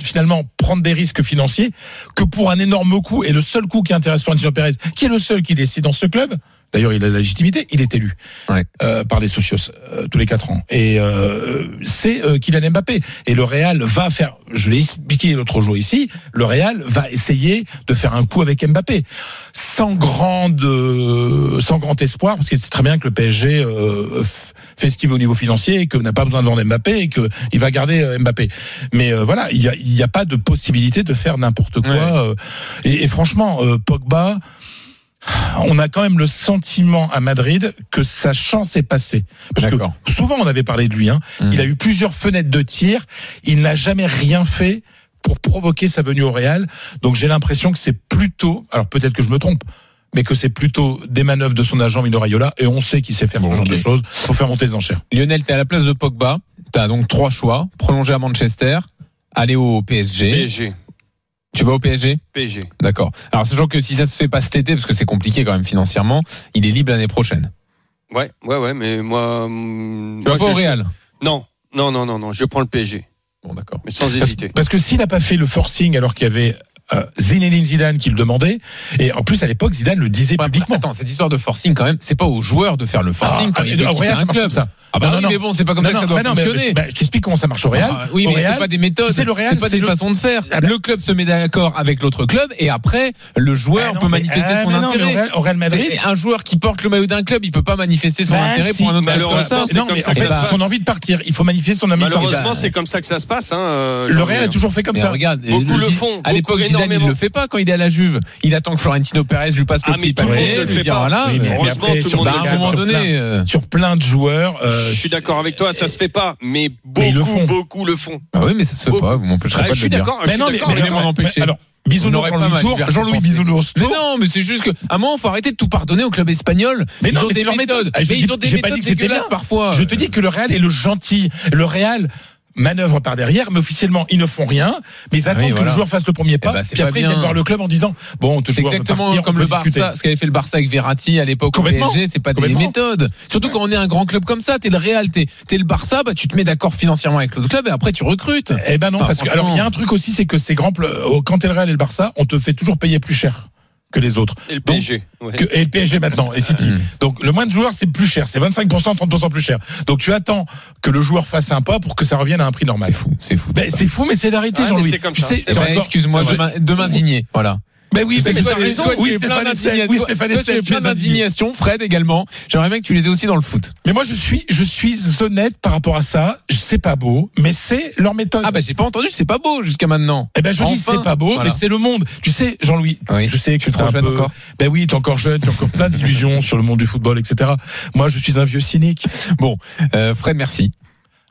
Speaker 7: finalement prendre des risques financiers que pour un énorme coup. Et le seul coup qui intéresse Florentino Pérez, qui est le seul qui décide dans ce club, d'ailleurs il a la légitimité, il est élu
Speaker 3: Ouais.
Speaker 7: euh, par les socios euh, tous les quatre ans. Et euh, c'est euh, Kylian Mbappé. Et le Real va faire, je l'ai expliqué l'autre jour ici, le Real va essayer de faire un coup avec Mbappé, sans grande, euh, sans grand espoir, parce que c'est très bien que le PSG euh, fait ce qu'il veut au niveau financier et que n'a pas besoin de vendre Mbappé et que il va garder Mbappé. Mais euh, voilà, il y a, a pas de possibilité de faire n'importe quoi.
Speaker 3: Ouais.
Speaker 7: et, et franchement, euh, Pogba. On a quand même le sentiment à Madrid que sa chance est passée. Parce que souvent on avait parlé de lui. Hein.
Speaker 3: Mhm.
Speaker 7: Il a eu plusieurs fenêtres de tir. Il n'a jamais rien fait pour provoquer sa venue au Real. Donc j'ai l'impression que c'est plutôt, alors peut-être que je me trompe, mais que c'est plutôt des manœuvres de son agent Mino Raiola. Et on sait qu'il sait faire
Speaker 3: Bon,
Speaker 7: ce genre de choses pour faire monter les enchères.
Speaker 3: Lionel, t'es à la place de Pogba. T'as donc trois choix prolonger à Manchester, aller au PSG.
Speaker 6: PSG.
Speaker 3: Tu vas au PSG
Speaker 6: PSG.
Speaker 3: D'accord. Alors sachant que si ça se fait pas cet été, parce que c'est compliqué quand même financièrement, il est libre l'année prochaine.
Speaker 6: Ouais, ouais, ouais, mais moi. hum,
Speaker 3: Tu vas pas au Real
Speaker 6: Non, non, non, non, non. Je prends le PSG,
Speaker 3: Bon d'accord.
Speaker 6: mais sans
Speaker 7: Parce,
Speaker 6: hésiter.
Speaker 7: parce que s'il n'a pas fait le forcing alors qu'il y avait euh, Zinedine Zidane qui le demandait, et en plus à l'époque Zidane le disait
Speaker 3: Ouais,
Speaker 7: publiquement.
Speaker 3: Attends, cette histoire de forcing quand même, c'est pas aux joueurs de faire le forcing quand
Speaker 7: Ah,
Speaker 3: veulent
Speaker 7: au
Speaker 3: quitter
Speaker 7: Real,
Speaker 3: un
Speaker 7: ça marche
Speaker 3: club.
Speaker 7: comme ça.
Speaker 3: Ah bah
Speaker 7: Non,
Speaker 3: oui,
Speaker 7: non,
Speaker 3: mais bon, c'est pas comme
Speaker 7: Non,
Speaker 3: ça que ça doit
Speaker 7: mais
Speaker 3: fonctionner.
Speaker 7: bah, je t'explique comment ça marche au Real.
Speaker 3: Ah, oui, mais c'est pas des méthodes.
Speaker 7: tu sais, le Real,
Speaker 3: c'est pas
Speaker 7: c'est
Speaker 3: des
Speaker 7: le-
Speaker 3: façons de faire.
Speaker 7: Ah ben-
Speaker 3: Le club se met d'accord avec l'autre club et après, le joueur
Speaker 7: Ah non,
Speaker 3: peut
Speaker 7: mais-
Speaker 3: manifester
Speaker 7: ah,
Speaker 3: son
Speaker 7: mais non, mais
Speaker 3: intérêt.
Speaker 7: au Real- Madrid,
Speaker 3: C'est- Un joueur qui porte le maillot d'un club, il peut pas manifester son
Speaker 7: Bah,
Speaker 3: intérêt
Speaker 7: si,
Speaker 3: pour un autre club.
Speaker 6: malheureusement,
Speaker 3: comme ça.
Speaker 6: c'est
Speaker 7: non,
Speaker 6: comme
Speaker 7: mais
Speaker 6: ça se
Speaker 7: son envie de partir, il faut manifester son envie de
Speaker 6: Malheureusement,
Speaker 7: partir.
Speaker 6: c'est comme ça que ça se passe. Hein,
Speaker 7: Le Real a toujours fait comme ça.
Speaker 3: regarde,
Speaker 6: Beaucoup
Speaker 3: le-
Speaker 6: font,
Speaker 3: À l'époque, Zidane, il
Speaker 6: énormément.
Speaker 3: le fait pas quand il est à la Juve. Il attend que Florentino Pérez lui passe le
Speaker 6: Ah, mais
Speaker 3: petit papier,
Speaker 6: ne
Speaker 3: euh, à un moment
Speaker 7: sur
Speaker 3: donné,
Speaker 7: plein-
Speaker 3: euh,
Speaker 7: sur plein de joueurs. euh,
Speaker 6: Je suis d'accord avec toi, ça se fait pas, mais beaucoup, beaucoup le font.
Speaker 3: ah oui, mais ça se fait pas. Vous m'empêcherez
Speaker 6: Ah,
Speaker 3: pas de le dire.
Speaker 6: je suis
Speaker 7: non,
Speaker 6: d'accord
Speaker 7: mais,
Speaker 6: avec
Speaker 3: mais
Speaker 7: alors, bisounours Jean-Louis. Bisounours.
Speaker 3: Mais non, mais c'est juste que, à un moment, faut arrêter de tout pardonner au club espagnol.
Speaker 7: Mais
Speaker 3: ils
Speaker 7: non,
Speaker 3: ont
Speaker 7: mais
Speaker 3: des méthodes.
Speaker 7: méthode. Ah,
Speaker 3: Mais ils ont des méthodes dégueulasses parfois.
Speaker 7: Je te dis que le Real est le gentil. Le Real manœuvre par derrière, mais officiellement ils ne font rien, mais ils
Speaker 3: Ah
Speaker 7: attendent
Speaker 3: oui,
Speaker 7: que le joueur fasse le premier pas,
Speaker 3: ben, c'est
Speaker 7: puis
Speaker 3: pas
Speaker 7: après ils
Speaker 3: bien.
Speaker 7: viennent voir le club en disant bon, te
Speaker 3: C'est
Speaker 7: joueur
Speaker 3: exactement
Speaker 7: partir,
Speaker 3: comme
Speaker 7: on
Speaker 3: le
Speaker 7: discuter.
Speaker 3: Barça, ce qu'avait fait le Barça avec Verratti à l'époque au. PSG, c'est pas des méthodes. Surtout quand on est un grand club comme ça, t'es le Real, t'es t'es le Barça, bah tu te mets d'accord financièrement avec l'autre club et après tu recrutes.
Speaker 7: Eh ben non,
Speaker 3: Enfin,
Speaker 7: parce que alors il y a un truc aussi, c'est que ces grands, au- quand t'es le Real et le Barça, on te fait toujours payer plus cher que les autres.
Speaker 6: Et le PSG. ouais.
Speaker 7: Que, et le PSG maintenant, et City.
Speaker 3: Mm.
Speaker 7: Donc le moins de joueurs, c'est plus cher, c'est 25%, 30% plus cher. Donc tu attends que le joueur fasse un pas pour que ça revienne à un prix normal.
Speaker 3: C'est fou, c'est fou.
Speaker 7: Ben, c'est fou, mais c'est la réalité,
Speaker 6: mais
Speaker 7: Jean-Louis.
Speaker 6: c'est comme
Speaker 7: Tu
Speaker 6: ça,
Speaker 3: Eh ben, excuse-moi, de m'indigner. Voilà.
Speaker 7: Ben oui,
Speaker 3: C'est
Speaker 7: mais
Speaker 3: toi,
Speaker 7: tu as raison.
Speaker 3: toi,
Speaker 7: Oui, Stéphane Essel,
Speaker 3: d'indignation.
Speaker 7: oui,
Speaker 3: Toi,
Speaker 7: Stéphane
Speaker 3: toi,
Speaker 7: Essel,
Speaker 3: plein d'indignation, Fred également. J'aimerais bien que tu les aies aussi dans le foot.
Speaker 7: Mais moi, je suis, je suis honnête par rapport à ça. C'est pas beau, mais c'est leur méthode.
Speaker 3: Ah bah j'ai pas entendu, c'est pas beau jusqu'à maintenant.
Speaker 7: Eh ben, je dis,
Speaker 3: Enfin.
Speaker 7: c'est pas beau,
Speaker 3: Voilà.
Speaker 7: mais c'est le monde. Tu sais, Jean-Louis,
Speaker 3: Oui.
Speaker 7: je sais que
Speaker 3: Tu es trop
Speaker 7: un
Speaker 3: jeune
Speaker 7: peu...
Speaker 3: encore.
Speaker 7: Ben oui, t'es encore jeune, t'as encore plein d'illusions sur le monde du football, etc. Moi, je suis un vieux cynique.
Speaker 3: Euh, Fred, merci.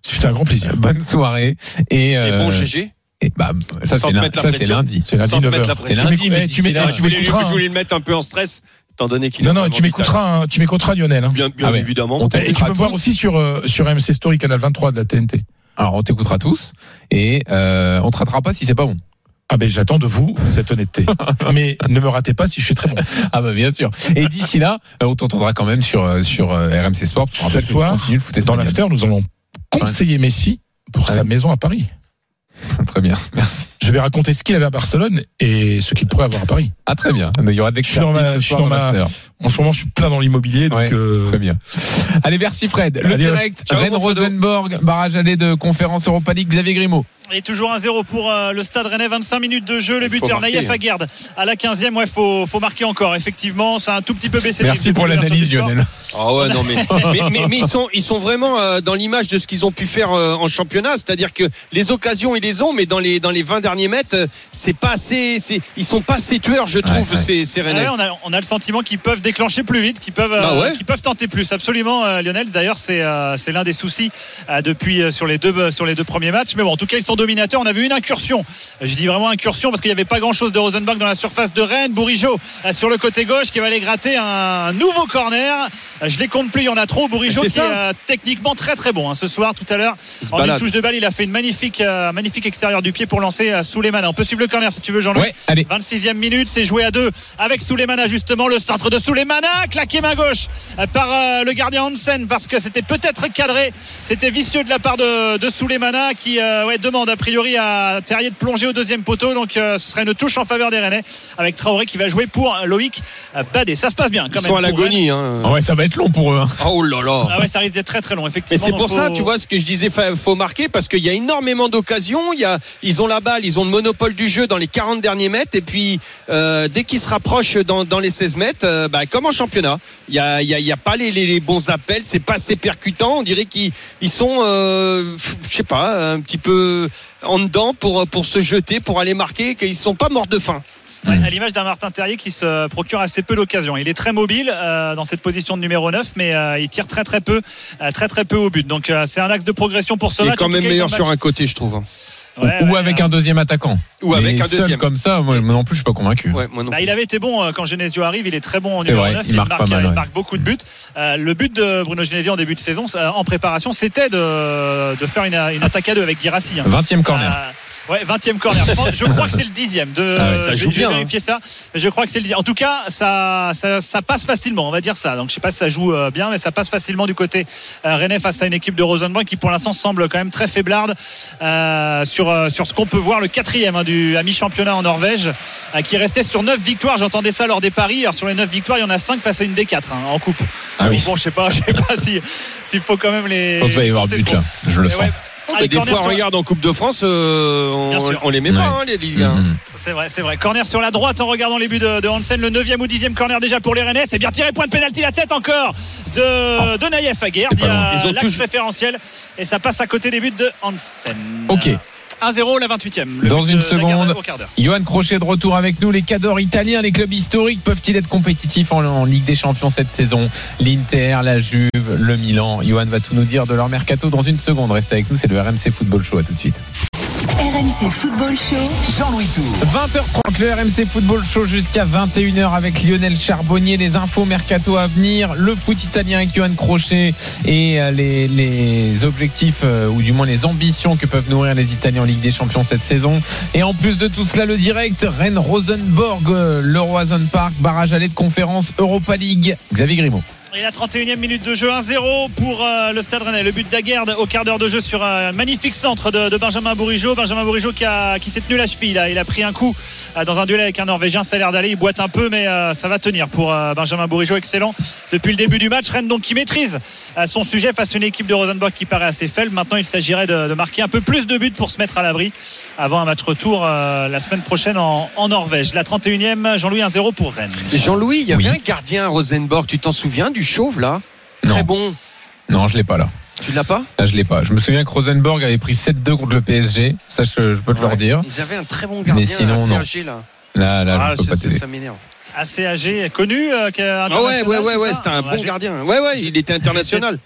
Speaker 7: C'est un grand plaisir.
Speaker 3: Bonne soirée et,
Speaker 6: Et
Speaker 3: euh,
Speaker 6: bon GG.
Speaker 3: Et bah ça
Speaker 6: Sans
Speaker 3: c'est
Speaker 6: te
Speaker 3: lun-
Speaker 6: mettre la
Speaker 3: ça c'est
Speaker 6: pression.
Speaker 3: lundi.
Speaker 7: C'est lundi
Speaker 6: Sans te
Speaker 7: 9
Speaker 6: mettre la
Speaker 7: heures.
Speaker 6: pression.
Speaker 3: C'est lundi,
Speaker 7: Tu
Speaker 3: mais
Speaker 7: m'éc- tu
Speaker 6: voulais, lui,
Speaker 7: m'écouteras.
Speaker 6: je voulais le mettre un peu en stress, étant donné qu'il est
Speaker 7: Non, non, tu m'écouteras, hein, tu m'écouteras, Lionel. hein.
Speaker 6: Bien, bien
Speaker 3: Ah ouais.
Speaker 6: évidemment.
Speaker 3: On
Speaker 7: Et tu peux me voir aussi sur, euh, sur MC Story, Canal 23 de la TNT.
Speaker 3: Alors on t'écoutera tous et euh, on te ratera pas si c'est pas bon.
Speaker 7: Ah ben, j'attends de vous cette honnêteté. Mais ne me ratez pas si je suis très bon.
Speaker 3: Ah bah bien sûr. Et d'ici là, euh, on t'entendra quand même sur euh, sur RMC Sport.
Speaker 7: Ce soir, Dans l'after, nous allons conseiller Messi pour
Speaker 3: Ah
Speaker 7: sa maison à Paris.
Speaker 3: Très bien. Merci.
Speaker 7: Je vais raconter ce qu'il avait à Barcelone et ce qu'il pourrait avoir à Paris.
Speaker 3: Ah très bien. Il y aura de
Speaker 7: dans ma-
Speaker 3: l'expertise ce
Speaker 7: je suis
Speaker 3: soir
Speaker 7: dans ma-
Speaker 3: l'after.
Speaker 7: En ce moment, je suis plein dans l'immobilier, donc
Speaker 3: Ouais,
Speaker 7: euh,
Speaker 3: Très bien. Allez, merci Fred. Le
Speaker 7: Adios.
Speaker 3: direct,
Speaker 6: Ciao,
Speaker 3: Rennes
Speaker 6: mon Fredo.
Speaker 3: Rosenborg, barrage aller de conférence Europa League, Xavier Grimaud.
Speaker 4: Et toujours 1-0 pour euh, le Stade Rennais, 25 minutes de jeu. Le buteur Naïef
Speaker 6: hein.
Speaker 4: Aguerd à la 15e. Ouais, faut, faut marquer encore. Effectivement, ça a un tout petit peu baissé.
Speaker 3: Merci pour l'analyse, Lionel.
Speaker 6: Ah ouais, non, mais, mais, mais- mais ils, sont, ils sont vraiment euh, dans l'image de ce qu'ils ont pu faire euh, en championnat. C'est-à-dire que les occasions, ils les ont, mais dans les, dans les 20 derniers mètres, c'est pas assez, c'est, ils sont pas assez tueurs, je trouve,
Speaker 3: ouais.
Speaker 6: ces, ces Rennais.
Speaker 4: ouais, on, a, on a le sentiment qu'ils peuvent déclencher plus vite, qu'ils peuvent,
Speaker 6: Bah ouais.
Speaker 4: qu'ils peuvent tenter plus. Absolument, euh, Lionel. D'ailleurs, c'est euh, c'est l'un des soucis depuis sur les deux sur les deux premiers matchs. Mais bon, en tout cas, ils sont dominateurs. On a vu une incursion. Je dis vraiment incursion parce qu'il n'y avait pas grand-chose de Rosenbach dans la surface de Rennes. Bourigeau euh, sur le côté gauche qui va aller gratter un nouveau corner. Euh, Je les compte plus, il y en a trop. Bourigeau qui est
Speaker 6: ça.
Speaker 4: euh, techniquement très très bon hein, ce soir. Tout à l'heure, en une touche de balle, il a fait une magnifique euh, magnifique extérieur du pied pour lancer Souleymana. On peut suivre le corner si tu veux, Jean-Louis.
Speaker 3: Ouais, allez.
Speaker 4: 26e minute, c'est joué à deux avec Souleymana justement le centre de Souleymana, claqué main gauche euh, par euh, le gardien Hansen parce que c'était peut-être cadré, c'était vicieux de la part de, de Souleymana qui euh, ouais, demande a priori à Terrier de plonger au deuxième poteau, donc euh, ce serait une touche en faveur des Rennais avec Traoré qui va jouer pour Loïc Badé. Ça se passe bien quand
Speaker 6: Ils
Speaker 4: même.
Speaker 6: sont à l'agonie. Hein.
Speaker 3: Ah ouais, ça va être long pour eux. hein.
Speaker 6: Oh là là.
Speaker 4: Ah ouais, ça risque d'être très très long
Speaker 6: Mais
Speaker 4: effectivement.
Speaker 6: c'est pour ça, tu vois, ce que je disais, fa- faut marquer parce qu'il y a énormément d'occasions. Il y a, ils ont la balle, ils ont le monopole du jeu dans les 40 derniers mètres. Et puis, euh, dès qu'ils se rapprochent dans, dans les 16 mètres, euh, bah, comme en championnat, il y a, y a, il y a pas les, les- les bons appels, c'est pas assez percutant. On dirait qu'ils ils sont, euh, je sais pas, un petit peu en dedans pour, se jeter, pour aller marquer, qu'ils sont pas morts de faim.
Speaker 4: Ouais, à l'image d'un Martin Terrier qui se procure assez peu d'occasions. Il est très mobile euh, dans cette position de numéro 9, mais euh, il tire très très peu, euh, très très peu au but. Donc euh, c'est un axe de progression pour ce
Speaker 6: Il est
Speaker 4: match.
Speaker 6: quand
Speaker 4: En tout
Speaker 6: même
Speaker 4: cas,
Speaker 6: meilleur
Speaker 4: il est
Speaker 6: sur un côté, je trouve.
Speaker 4: Ouais,
Speaker 3: Ou
Speaker 4: ouais,
Speaker 3: avec
Speaker 4: euh,
Speaker 3: un deuxième attaquant.
Speaker 6: Ou
Speaker 3: Mais
Speaker 6: avec un
Speaker 3: seul
Speaker 6: deuxième.
Speaker 3: comme ça, moi moi non plus, je suis pas convaincu.
Speaker 6: Ouais, moi non
Speaker 4: Bah, il avait été bon euh, quand Genesio arrive, il est très bon en numéro
Speaker 3: vrai,
Speaker 4: 9,
Speaker 3: il marque pas mal,
Speaker 4: il
Speaker 3: ouais.
Speaker 4: marque beaucoup de buts. Euh, le but de Bruno Genesio en début de saison, en préparation, c'était de, de faire une, une attaque à deux avec Girassi. hein.
Speaker 3: 20e corner.
Speaker 4: Euh, ouais, 20e corner. Je, pense- je crois que c'est le dixième. De,
Speaker 6: Ah ouais, ça joue hein.
Speaker 4: vérifier ça. Mais je crois que c'est le. En tout cas, ça, ça, ça passe facilement, on va dire ça. Donc je sais pas si ça joue euh, bien, mais ça passe facilement du côté euh, Rennais face à une équipe de Rosenborg qui pour l'instant semble quand même très faiblarde euh, sur, euh, sur ce qu'on peut voir le quatrième hein, du à mi-championnat en Norvège euh, qui restait sur 9 victoires. J'entendais ça lors des paris. Alors sur les 9 victoires, il y en a 5 face à une des 4 en coupe.
Speaker 3: Ah oui.
Speaker 4: Bon, je sais pas, je sais pas si s'il faut quand même les.
Speaker 3: Pense qu'il va y avoir but là. Je le sens.
Speaker 4: ouais. Allez,
Speaker 6: des fois,
Speaker 4: sur-
Speaker 6: regarde en Coupe de France, euh, on, les met
Speaker 3: Ouais.
Speaker 6: pas, hein, les Ligue 1.
Speaker 3: Mhm.
Speaker 4: C'est vrai, c'est vrai. Corner sur la droite en regardant les buts de, de Hansen. Le 9 ou 10e corner déjà pour les Rennais. C'est bien tiré. Point de pénalty. La tête encore de, de Naïef Aguerd.
Speaker 3: C'est
Speaker 4: Il y a
Speaker 6: loin. Ils ont
Speaker 4: l'axe
Speaker 6: toujours-
Speaker 4: préférentiel. Et ça passe à côté des buts de Hansen.
Speaker 3: Ok.
Speaker 4: 1-0 la 28e. Le
Speaker 3: Dans une seconde. Johan Crochet de retour avec nous. Les cadors italiens, les clubs historiques peuvent-ils être compétitifs en, en Ligue des Champions cette saison? L'Inter, la Juve, le Milan. Johan va tout nous dire de leur mercato dans une seconde. Restez avec nous, c'est le RMC Football Show. À tout de suite.
Speaker 5: RMC Football Show.
Speaker 8: Jean-Louis Tour.
Speaker 3: 20h30, le RMC Football Show jusqu'à 21h avec Lionel Charbonnier, les infos mercato à venir, le foot italien avec Johan Crochet et euh, les, objectifs euh, ou du moins les ambitions que peuvent nourrir les Italiens en Ligue des Champions cette saison. Et en plus de tout cela, le direct, Rennes Rosenborg, euh, le Roison Park, barrage allé de conférence Europa League. Xavier Grimaud.
Speaker 4: Et la 31e minute de jeu 1-0 pour euh, le Stade Rennais. Le but d'Aguerd au quart d'heure de jeu sur un magnifique centre de, de Benjamin Bourigeau. Benjamin Bourigeau qui, a- qui s'est tenu la cheville. là. Il a pris un coup euh, dans un duel avec un Norvégien. Ça a l'air d'aller. Il boite un peu, mais euh, ça va tenir pour euh, Benjamin Bourigeau. Excellent depuis le début du match. Rennes donc qui maîtrise euh, son sujet face à une équipe de Rosenborg qui paraît assez faible. Maintenant, il s'agirait de, de marquer un peu plus de buts pour se mettre à l'abri avant un match retour euh, la semaine prochaine en, en Norvège. La 31e, Jean-Louis 1-0 pour Rennes.
Speaker 6: Jean-Louis, il y avait
Speaker 3: Oui.
Speaker 6: un gardien à Rosenborg, tu t'en souviens du chauve là
Speaker 3: Non.
Speaker 6: Très bon.
Speaker 3: Non, je l'ai pas là.
Speaker 6: Tu l'as pas
Speaker 3: Là, je l'ai pas. Je me souviens que Rosenborg avait pris 7-2 contre le PSG. Ça, je, je peux te le redire.
Speaker 6: Ils avaient un très bon gardien,
Speaker 3: sinon,
Speaker 6: assez
Speaker 3: non.
Speaker 6: âgé là.
Speaker 3: Là, là,
Speaker 6: ah,
Speaker 3: je peux
Speaker 6: ça,
Speaker 3: pas
Speaker 6: m'énerve.
Speaker 4: Assez âgé, connu. euh,
Speaker 6: Ah ouais, ouais, ouais, c'était un bon gardien. Ouais, ouais, il était international.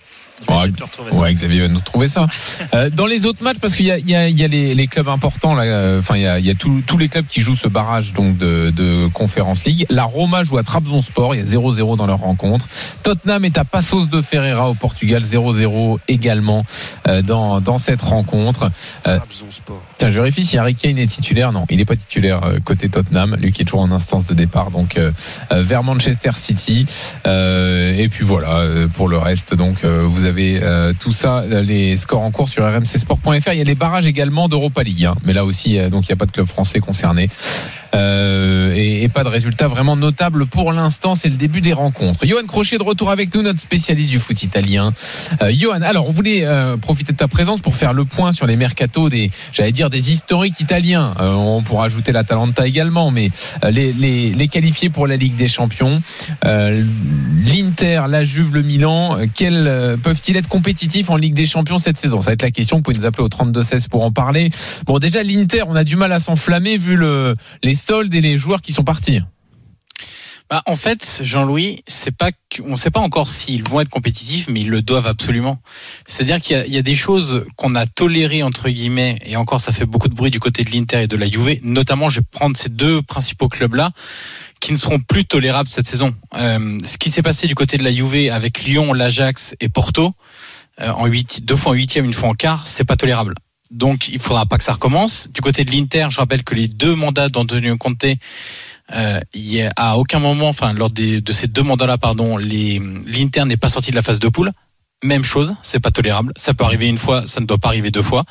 Speaker 4: Je vais
Speaker 3: Ouais. Xavier va nous trouver ça. Euh, dans les autres matchs, parce qu'il y a, il y a, il y a les, les clubs importants, là, euh, enfin, il y a, il y a tous- tous les clubs qui jouent ce barrage donc de, de Conference League. La Roma joue à Trabzonspor, il y a 0-0 dans leur rencontre. Tottenham est à Passos de Ferreira au Portugal, 0-0 également euh, dans, dans cette rencontre. Euh,
Speaker 6: Trabzonspor.
Speaker 3: Tiens, je vérifie si Harry Kane est titulaire. Non, il n'est pas titulaire euh, côté Tottenham, lui qui est toujours en instance de départ, donc euh, euh, vers Manchester City. Euh, et puis voilà, euh, pour le reste, donc euh, vous avez euh, tout ça, euh, les scores en cours sur rmcsport.fr. Il y a les barrages également d'Europa League, hein. mais là aussi, euh, donc il n'y a pas de club français concerné. et, pas de résultat vraiment notable pour l'instant. C'est le début des rencontres. Johan Crochet de retour avec nous, notre spécialiste du foot italien. Euh, Johan, alors on voulait profiter de ta présence pour faire le point sur les mercatos des, j'allais dire des historiques italiens. On pourra ajouter l'Atalanta également, mais les, les, les qualifiés pour la Ligue des Champions, l'Inter, la Juve, le Milan, euh, quels euh, peuvent-ils être compétitifs en Ligue des Champions cette saison? Ça va être la question. Vous pouvez nous appeler au 32-16 pour en parler. Bon, déjà l'Inter, on a du mal à s'enflammer vu le, les soldes et les joueurs qui sont partis.
Speaker 1: Bah, en fait, Jean-Louis, on ne sait pas encore s'ils vont être compétitifs, mais ils le doivent absolument. C'est-à-dire qu'il y y a des choses qu'on a tolérées entre guillemets, et encore, ça fait beaucoup de bruit du côté de l'Inter et de la Juve. Notamment, je vais prendre ces deux principaux clubs-là, qui ne seront plus tolérables cette saison. Euh, ce qui s'est passé du côté de la Juve avec Lyon, l'Ajax et Porto, euh, en deux fois en huitième, une fois en quart, c'est pas tolérable. Donc, il faudra pas que ça recommence. Du côté de l'Inter, je rappelle que les deux mandats d'Antonio Conte euh, il y a à aucun moment, enfin lors de ces deux mandats-là, pardon, l'Inter n'est pas sorti de la phase de poule. Même chose, c'est pas tolérable. Ça peut arriver une fois, ça ne doit pas arriver deux fois.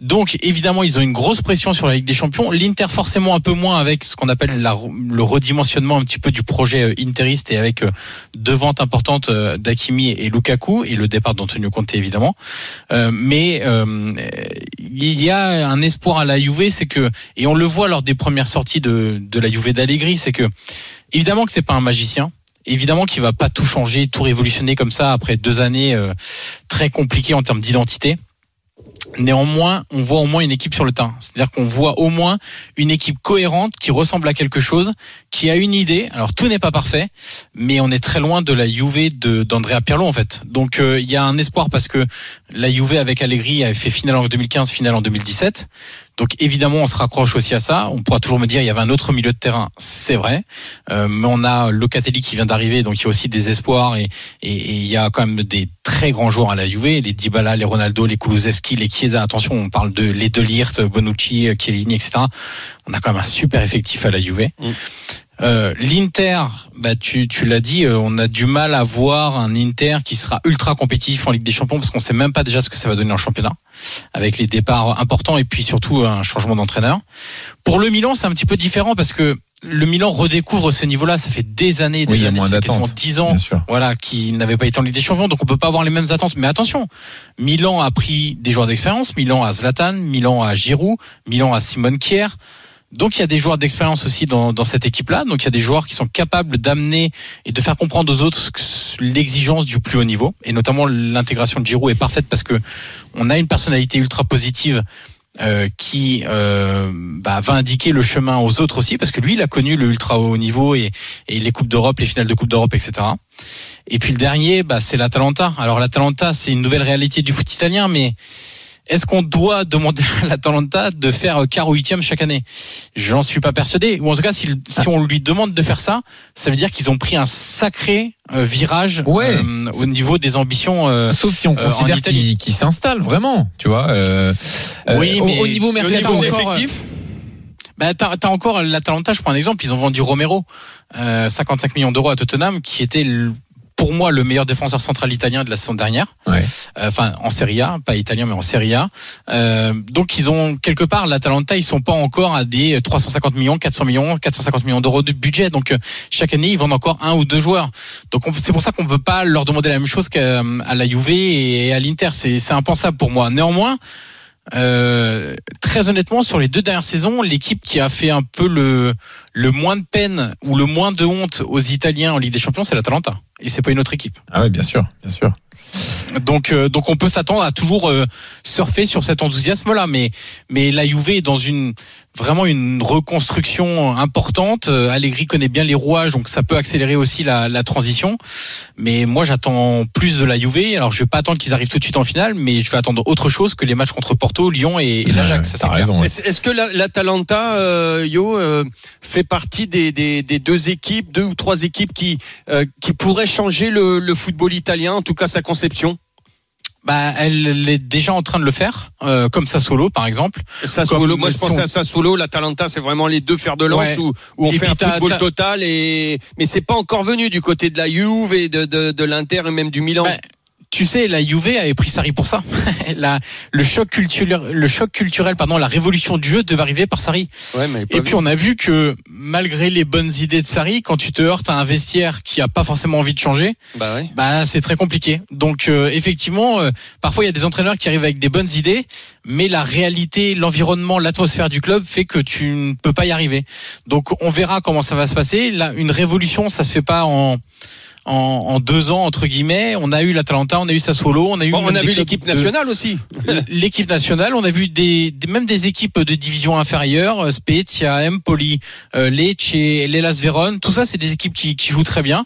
Speaker 1: Donc évidemment, ils ont une grosse pression sur la Ligue des Champions. L'Inter forcément un peu moins avec ce qu'on appelle le redimensionnement un petit peu du projet euh, interiste et avec euh, deux ventes importantes euh, d'Akimi et Lukaku et le départ d'Antonio Conte évidemment. Euh, mais euh, il y a un espoir à la Juve, c'est que et on le voit lors des premières sorties de, de la Juve d'Allegri, c'est que évidemment que c'est pas un magicien. Évidemment qu'il va pas tout changer, tout révolutionner comme ça après deux années euh, très compliquées en termes d'identité. Néanmoins, on voit au moins une équipe sur le terrain. C'est-à-dire qu'on voit au moins une équipe cohérente qui ressemble à quelque chose, qui a une idée. Alors tout n'est pas parfait, mais on est très loin de la Juve d'Andrea Pirlo en fait. Donc euh, il y a un espoir parce que la Juve avec Allegri avait fait finale en 2015, finale en 2017. Donc évidemment, on se raccroche aussi à ça. On pourra toujours me dire il y avait un autre milieu de terrain, c'est vrai, Euh, mais on a Locatelli qui vient d'arriver, donc il y a aussi des espoirs et, il y a quand même des très grands joueurs à la Juve, les Dybala, les Ronaldo, les Kulusevski, les Chiesa. Attention, on parle de les De Ligt, Bonucci, Chiellini, etc. On a quand même un super effectif à la Juve.
Speaker 6: Mm.
Speaker 1: Euh, L'Inter, bah tu, tu l'as dit, euh, on a du mal à voir un Inter qui sera ultra compétitif en Ligue des Champions parce qu'on sait même pas déjà ce que ça va donner en championnat, avec les départs importants et puis surtout un changement d'entraîneur. Pour le Milan, c'est un petit peu différent parce que le Milan redécouvre ce niveau-là. Ça fait des années, des
Speaker 3: Oui,
Speaker 1: années, ça fait quasiment
Speaker 3: d'attentes,
Speaker 1: 10 ans voilà, qui n'avait pas été en Ligue des Champions, donc on peut pas avoir les mêmes attentes. Mais attention, Milan a pris des joueurs d'expérience, Milan a Zlatan, Milan a Giroud, Milan a Simone Kier. Donc il y a des joueurs d'expérience aussi dans, dans cette équipe-là. Donc il y a des joueurs qui sont capables d'amener et de faire comprendre aux autres l'exigence du plus haut niveau. Et notamment l'intégration de Giroud est parfaite parce que on a une personnalité ultra positive euh, qui euh, bah, va indiquer le chemin aux autres aussi, parce que lui, il a connu le ultra haut niveau et, et les coupes d'Europe, les finales de coupe d'Europe, etc. Et puis le dernier, bah, c'est l'Atalanta. Alors l'Atalanta, c'est une nouvelle réalité du foot italien, mais est-ce qu'on doit demander à l'Atalanta de faire quart ou huitième chaque année? J'en suis pas persuadé. Ou en tout cas, si, si on lui demande de faire ça, ça veut dire qu'ils ont pris un sacré euh, virage
Speaker 3: Ouais.
Speaker 1: euh, au niveau des ambitions. euh,
Speaker 3: Sauf si on
Speaker 1: Euh,
Speaker 3: considère
Speaker 1: Italie.
Speaker 3: qu'il qu'il s'installe vraiment, tu vois. euh,
Speaker 1: Oui, mais
Speaker 3: au, niveau
Speaker 1: au
Speaker 3: mercato,
Speaker 1: niveau effectif, Bah, t'as, t'as encore l'Atalanta, je prends un exemple, ils ont vendu Romero, euh, 55 millions d'euros à Tottenham, qui était le- pour moi le meilleur défenseur central italien de la saison dernière.
Speaker 3: Ouais.
Speaker 1: Euh, Enfin, en Serie A, pas italien, mais en Serie A. Euh, donc, ils ont quelque part l'Atalanta, ils sont pas encore à des 350 millions, 400 millions, 450 millions d'euros de budget. Donc, euh, chaque année, ils vendent encore un ou deux joueurs. Donc, on- c'est pour ça qu'on peut pas leur demander la même chose qu'à la Juve et à l'Inter. C'est impensable pour moi. Néanmoins. Euh, très honnêtement, sur les deux dernières saisons, l'équipe qui a fait un peu le, le moins de peine ou le moins de honte aux Italiens en Ligue des Champions, c'est l'Atalanta. Et c'est pas une autre équipe.
Speaker 3: Ah oui, bien sûr, bien sûr.
Speaker 1: Donc, euh, donc on peut s'attendre à toujours euh, surfer sur cet enthousiasme-là, mais mais la Juve est dans une vraiment une reconstruction importante. Euh, Allegri connaît bien les rouages, donc ça peut accélérer aussi la, la transition. Mais moi, j'attends plus de la Juve. Alors, je vais pas attendre qu'ils arrivent tout de suite en finale, mais je vais attendre autre chose que les matchs contre Porto, Lyon et, et l'Ajax.
Speaker 3: Ouais,
Speaker 1: ça, c'est
Speaker 3: t'as
Speaker 1: clair.
Speaker 3: raison. ouais.
Speaker 6: Est-ce que la- l'Atalanta, euh, Yo, euh, fait partie des, des, des deux équipes, deux ou trois équipes qui, euh, qui pourraient changer le, le football italien, en tout cas sa conception?
Speaker 1: Bah, elle est déjà en train de le faire, euh, comme Sassuolo par exemple.
Speaker 6: Sassuolo,
Speaker 1: Comme
Speaker 6: moi je
Speaker 1: si
Speaker 6: pensais
Speaker 1: on-
Speaker 6: à Sassuolo, l'Atalanta c'est vraiment les deux fers de lance
Speaker 1: Ouais.
Speaker 6: où, où on
Speaker 1: Et
Speaker 6: fait un football total et mais c'est pas encore venu du côté de la Juve et de, de, de l'Inter et même du Milan.
Speaker 1: Ouais. Tu sais, la Juve avait pris Sarri pour ça. la, le choc culturel, le choc culturel, pardon, la révolution du jeu devait arriver par Sarri.
Speaker 6: Ouais, mais
Speaker 1: Et puis on a vu que malgré les bonnes idées de Sarri, quand tu te heurtes à un vestiaire qui a pas forcément envie de changer,
Speaker 6: bah ouais.
Speaker 1: bah c'est très compliqué. Donc euh, effectivement, euh, parfois il y a des entraîneurs qui arrivent avec des bonnes idées, mais la réalité, l'environnement, l'atmosphère du club fait que tu ne peux pas y arriver. Donc on verra comment ça va se passer. Là, une révolution, ça se fait pas en en, en deux ans entre guillemets. On a eu l'Atalanta, on a eu Sassuolo, on a eu
Speaker 6: Bon, on a vu l'équipe
Speaker 1: de-
Speaker 6: nationale aussi.
Speaker 1: l'équipe nationale. On a vu des, des- même des équipes de division inférieure, euh, Spezia, Empoli, euh, Lecce, l'Elas Vérone. Tout ça, c'est des équipes qui, qui jouent très bien.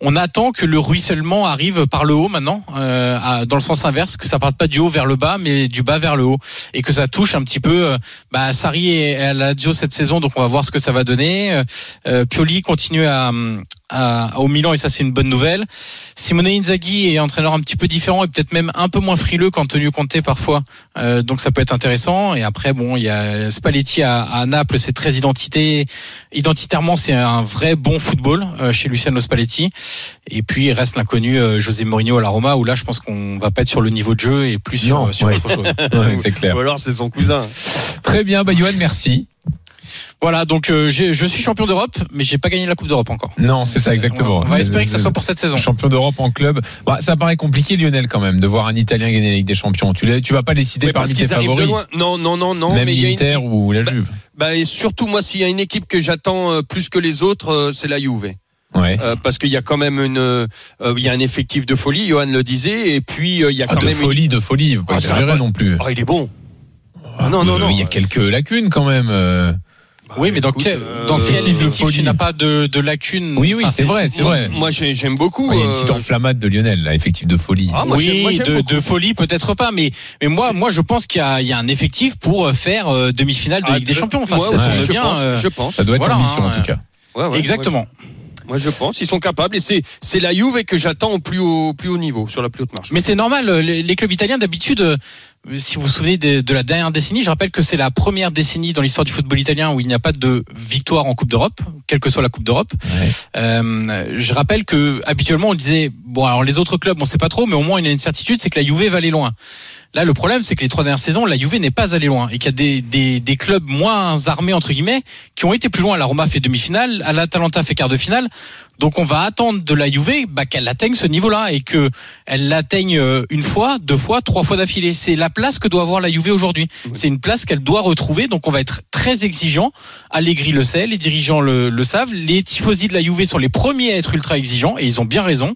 Speaker 1: On attend que le ruissellement arrive par le haut maintenant, euh, à- dans le sens inverse, que ça parte pas du haut vers le bas, mais du bas vers le haut, et que ça touche un petit peu. euh, bah, Sarri et Lazio cette saison, donc on va voir ce que ça va donner. Euh, euh, Pioli continue à, à- au Milan et ça c'est une bonne nouvelle. Simone Inzaghi est entraîneur un petit peu différent et peut-être même un peu moins frileux qu'Antonio Conte parfois. Euh, donc ça peut être intéressant. Et après bon, il y a Spalletti à, à Naples, c'est très identité. Identitairement, c'est un vrai bon football euh, chez Luciano Spalletti. Et puis il reste l'inconnu euh, José Mourinho à la Roma où là je pense qu'on va pas être sur le niveau de jeu et plus sur,
Speaker 3: Non,
Speaker 1: sur
Speaker 3: ouais.
Speaker 1: autre chose.
Speaker 3: Ouais, c'est clair.
Speaker 6: Ou alors c'est son cousin.
Speaker 3: Très bien, bah Johan, merci.
Speaker 1: Voilà, donc euh, je suis champion d'Europe, mais j'ai pas gagné la Coupe d'Europe encore.
Speaker 3: Non, c'est ça exactement.
Speaker 1: On va espérer que ça soit pour cette saison.
Speaker 3: Champion d'Europe en club. Bah, ça paraît compliqué, Lionel, quand même, de voir un Italien gagner la Ligue des Champions. Tu, vas pas décider
Speaker 6: Oui, parce
Speaker 3: parmi tes
Speaker 6: qu'ils arrivent de
Speaker 3: favoris.
Speaker 6: loin. Non, non, non, non.
Speaker 3: même
Speaker 6: mais il y a une-
Speaker 3: l'Inter ou la
Speaker 6: Bah,
Speaker 3: Juve.
Speaker 6: Bah, et surtout, moi, s'il y a une équipe que j'attends euh, plus que les autres, euh, c'est la Juve.
Speaker 3: Ouais.
Speaker 6: Euh, parce qu'il y a quand même une, euh, il y a un effectif de folie, Johan le disait, et puis euh, il y a
Speaker 3: Ah,
Speaker 6: quand
Speaker 3: de
Speaker 6: même une-
Speaker 3: folie, de folie. Il faut pas
Speaker 6: Ah, pas-
Speaker 3: non plus.
Speaker 6: Oh, il est bon.
Speaker 3: Ah,
Speaker 6: non, non,
Speaker 3: euh,
Speaker 6: non.
Speaker 3: Il y a quelques lacunes quand même. Euh.
Speaker 1: Oui, mais dans
Speaker 6: écoute,
Speaker 1: quel,
Speaker 6: euh,
Speaker 1: dans quel effectif tu n'as pas de, de lacunes
Speaker 3: Oui, oui,
Speaker 1: Enfin,
Speaker 3: c'est vrai, c'est vrai.
Speaker 6: Moi, j'ai- j'aime beaucoup.
Speaker 3: Il y a une
Speaker 6: euh,
Speaker 3: petite enflammade de Lionel, là, effectif de folie.
Speaker 6: Ah, moi,
Speaker 1: oui, de, de folie peut-être pas, mais mais moi moi je pense qu'il y a, il y a un effectif pour faire euh, demi-finale de
Speaker 6: ah,
Speaker 1: Ligue des
Speaker 6: de-
Speaker 1: Champions. Enfin,
Speaker 6: ouais,
Speaker 1: ça
Speaker 6: ouais, je
Speaker 1: bien.
Speaker 6: pense,
Speaker 1: euh,
Speaker 6: je pense.
Speaker 3: Ça doit être
Speaker 1: Voilà, hein,
Speaker 3: en tout cas.
Speaker 6: Ouais, ouais,
Speaker 1: Exactement.
Speaker 6: Moi, je, pense, ils sont capables, et c'est c'est la Juve que j'attends au plus haut, plus haut niveau, sur la plus haute marche.
Speaker 1: Mais c'est normal. euh, Les, les clubs italiens d'habitude, euh, si vous vous souvenez de, de la dernière décennie, je rappelle que c'est la première décennie dans l'histoire du football italien où il n'y a pas de victoire en Coupe d'Europe, quelle que soit la Coupe d'Europe.
Speaker 3: Ouais.
Speaker 1: Euh, je rappelle que habituellement on disait bon alors les autres clubs on sait pas trop, mais au moins il y a une certitude, c'est que la Juve va aller loin. Là, le problème, c'est que les trois dernières saisons, la Juve n'est pas allée loin et qu'il y a des, des, clubs moins armés entre guillemets qui ont été plus loin. La Roma fait demi-finale, l'Atalanta fait quart de finale. Donc, on va attendre de la Juve bah, qu'elle atteigne ce niveau-là et que elle l'atteigne euh, une fois, deux fois, trois fois d'affilée. C'est la place que doit avoir la Juve aujourd'hui. C'est une place qu'elle doit retrouver. Donc, on va être très exigeant. Allegri le sait, les dirigeants le, le savent. Les tifosi de la Juve sont les premiers à être ultra exigeants et ils ont bien raison.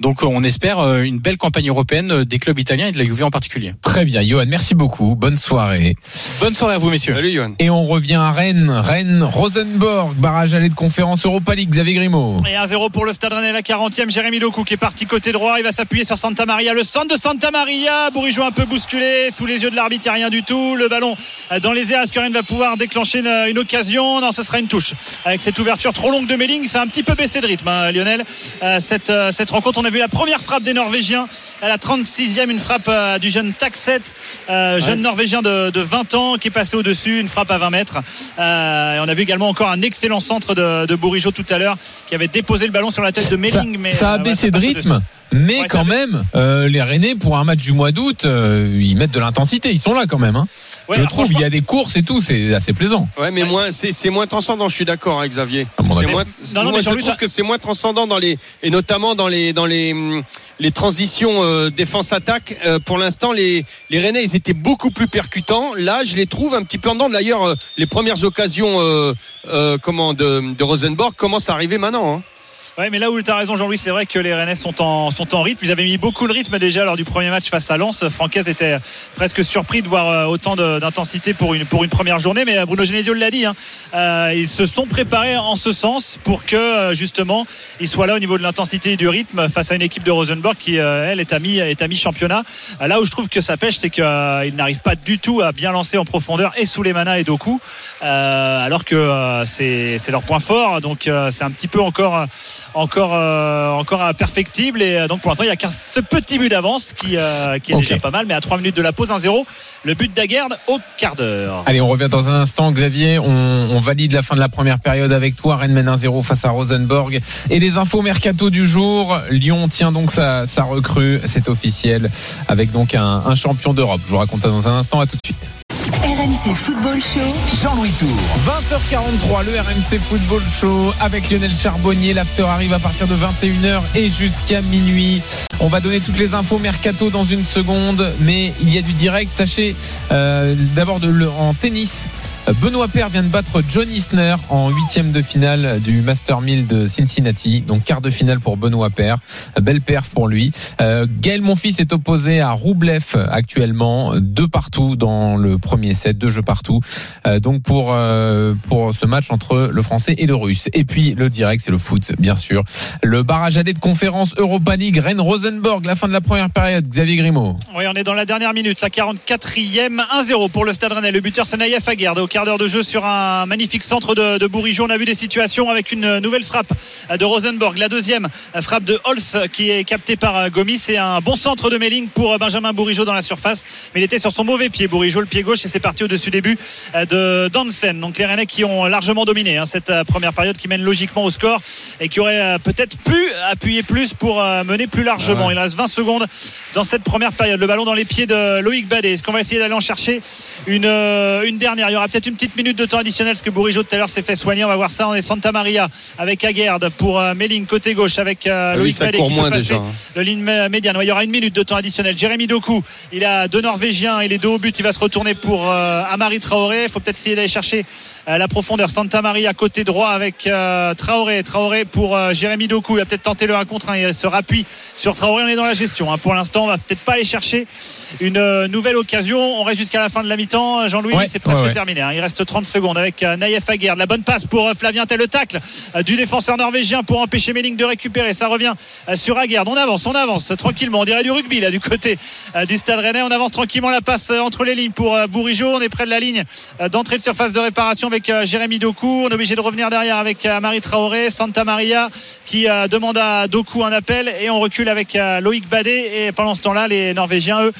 Speaker 1: Donc, euh, on espère euh, une belle campagne européenne des clubs italiens et de la Juve en particulier.
Speaker 3: Très bien, Johan, merci beaucoup. Bonne soirée.
Speaker 1: Bonne soirée à vous, messieurs.
Speaker 6: Salut, Johan.
Speaker 3: Et on revient à Rennes. Rennes, Rosenborg, barrage aller de conférence Europa League, Xavier Grimaud.
Speaker 4: Et 1-0 pour le Stade Rennais, la 40e. Jérémy Doku qui est parti côté droit. Il va s'appuyer sur Santa Maria. Le centre de Santa Maria. Bourigeau un peu bousculé. Sous les yeux de l'arbitre, il n'y a rien du tout. Le ballon dans les airs. Rennes va pouvoir déclencher une, une occasion? Non, ce sera une touche. Avec cette ouverture trop longue de Melling, ça a un petit peu baissé de rythme, hein, Lionel. Euh, cette, euh, cette rencontre, on a vu la première frappe des Norvégiens à la 36e. Une frappe euh, du jeune Taxet, jeune Norvégien de, de 20 ans qui est passé au-dessus. Une frappe à 20 mètres. Et on a vu également encore un excellent centre de, de Bourigeau tout à l'heure qui avait déposé le ballon sur la tête de
Speaker 3: Ça,
Speaker 4: Melling. mais
Speaker 3: ça a
Speaker 4: euh, ouais,
Speaker 3: baissé de rythme, mais
Speaker 4: Ouais, ça
Speaker 3: quand même, euh, les Rennais, pour un match du mois d'août, euh, ils mettent de l'intensité. Ils sont là quand même. Hein.
Speaker 4: Ouais,
Speaker 3: Je trouve,
Speaker 4: franchement,
Speaker 3: il y a des courses et tout, c'est assez plaisant.
Speaker 6: Ouais, mais
Speaker 4: Ouais.
Speaker 6: moins, c'est, moins transcendant. Je suis d'accord avec Xavier.
Speaker 3: Ah bon,
Speaker 6: moins,
Speaker 4: Non, non,
Speaker 6: moi,
Speaker 4: mais
Speaker 6: je trouve que c'est moins transcendant dans les, et notamment dans les, dans les, hum, les transitions euh, défense-attaque. Euh, pour l'instant, les, les Rennais, ils étaient beaucoup plus percutants. Là, je les trouve un petit peu en dedans. D'ailleurs, euh, les premières occasions, euh, euh, comment, de, de Rosenborg commencent à arriver maintenant. hein.
Speaker 4: Ouais, mais là où tu as raison, Jean-Louis, c'est vrai que les Rennais sont en, sont en rythme. Ils avaient mis beaucoup de rythme déjà lors du premier match face à Lens. Francaise était presque surpris de voir euh, autant d'intensité pour une, pour une première journée. Mais euh, Bruno Genesio l'a dit, hein. Euh, ils se sont préparés en ce sens pour que euh, justement ils soient là au niveau de l'intensité et du rythme face à une équipe de Rosenborg qui, elle, est à mi-championnat. Là où je trouve que ça pêche, c'est qu'ils n'arrivent pas du tout à bien lancer en profondeur et sous les manas et Doku, euh, alors que c'est leur point fort. Donc c'est un petit peu encore encore, euh, encore perfectible. Et euh, donc pour l'instant, il n'y a qu'un ce petit but d'avance qui, euh, qui est déjà pas mal. Mais à 3 minutes de la pause, 1-0. Le but d'Aguerd au quart d'heure.
Speaker 3: Allez, on revient dans un instant. Xavier, on, on valide la fin de la première période avec toi. Rennes mène 1-0 face à Rosenborg. Et les infos mercato du jour. Lyon tient donc sa, sa recrue. C'est officiel. Avec donc un, un champion d'Europe. Je vous raconte ça dans un instant. À tout de suite.
Speaker 5: RMC Football Show.
Speaker 8: Jean-Louis Tour.
Speaker 3: 20h43, le RMC Football Show avec Lionel Charbonnier. L'after arrive à partir de 21h et jusqu'à minuit. On va donner toutes les infos mercato dans une seconde, mais il y a du direct. Sachez euh, d'abord de le- en tennis. Benoît Paire vient de battre John Isner en huitième de finale du Master 1000 de Cincinnati. Donc quart de finale pour Benoît. Euh, Belle perf pour lui. Euh, Gaël Monfils est opposé à Roublev actuellement. Deux partout dans le premier set, deux jeux partout. Euh, donc pour euh, pour ce match entre le français et le russe. Et puis le direct, c'est le foot, bien sûr. Le barrage aller de conférence Europa League Rennes Rosenborg, la fin de la première période. Xavier Grimaud.
Speaker 4: Oui, on est dans la dernière minute, la 44e, 1-0 pour le Stade Rennais. Le buteur, c'est Naïef Aguerd quart d'heure de jeu sur un magnifique centre de, de Bourigeau. On a vu des situations avec une nouvelle frappe de Rosenborg. La deuxième frappe de Holz qui est captée par Gomis. C'est un bon centre de Melling pour Benjamin Bourigeau dans la surface. Mais il était sur son mauvais pied, Bourigeau, le pied gauche, et c'est parti au-dessus des buts de Dansen. Donc les Rennais qui ont largement dominé hein, cette première période, qui mène logiquement au score et qui aurait euh, peut-être pu appuyer plus pour euh, mener plus largement. Il reste 20 secondes dans cette première période. Le ballon dans les pieds de Loïc Badet. Est-ce qu'on va essayer d'aller en chercher une, euh, une dernière? Il y aura peut-être une petite minute de temps additionnel parce que Bourigeau tout à l'heure s'est fait soigner. On va voir ça. On est Santa Maria avec Aguerd pour euh, Melling côté gauche avec euh,
Speaker 6: Ah oui,
Speaker 4: Loïc
Speaker 6: court
Speaker 4: qui peut passer
Speaker 6: déjà, hein.
Speaker 4: le ligne mé- médiane. Il y aura une minute de temps additionnel. Jérémy Doku, il a deux Norvégiens et les deux au but. Il va se retourner pour euh, Amari Traoré. Il faut peut-être essayer d'aller chercher euh, la profondeur. Santa Maria côté droit avec euh, Traoré. Traoré pour Jérémy Doku. Il va peut-être tenter le 1 contre 1. Il se rappuie sur Traoré. On est dans la gestion. hein. Pour l'instant, on va peut-être pas aller chercher une euh, nouvelle occasion. On reste jusqu'à la fin de la mi-temps. Jean-Louis,
Speaker 3: Ouais,
Speaker 4: c'est presque
Speaker 3: ouais, ouais.
Speaker 4: terminé. hein. Il reste 30 secondes avec euh, Naïef Aguerd. La bonne passe pour euh, Flavien Tel, le tacle euh, du défenseur norvégien pour empêcher Melling de récupérer. Ça revient euh, sur Aguerd. On avance, on avance euh, tranquillement. On dirait du rugby là du côté euh, du Stade Rennais. On avance tranquillement la passe euh, entre les lignes pour euh, Bourigeau. On est près de la ligne euh, d'entrée de surface de réparation avec euh, Jérémy Doku. On est obligé de revenir derrière avec euh, Marie Traoré, Santa Maria qui euh, demande à Doku un appel et on recule avec euh, Loïc Badet. Et pendant ce temps-là, les Norvégiens eux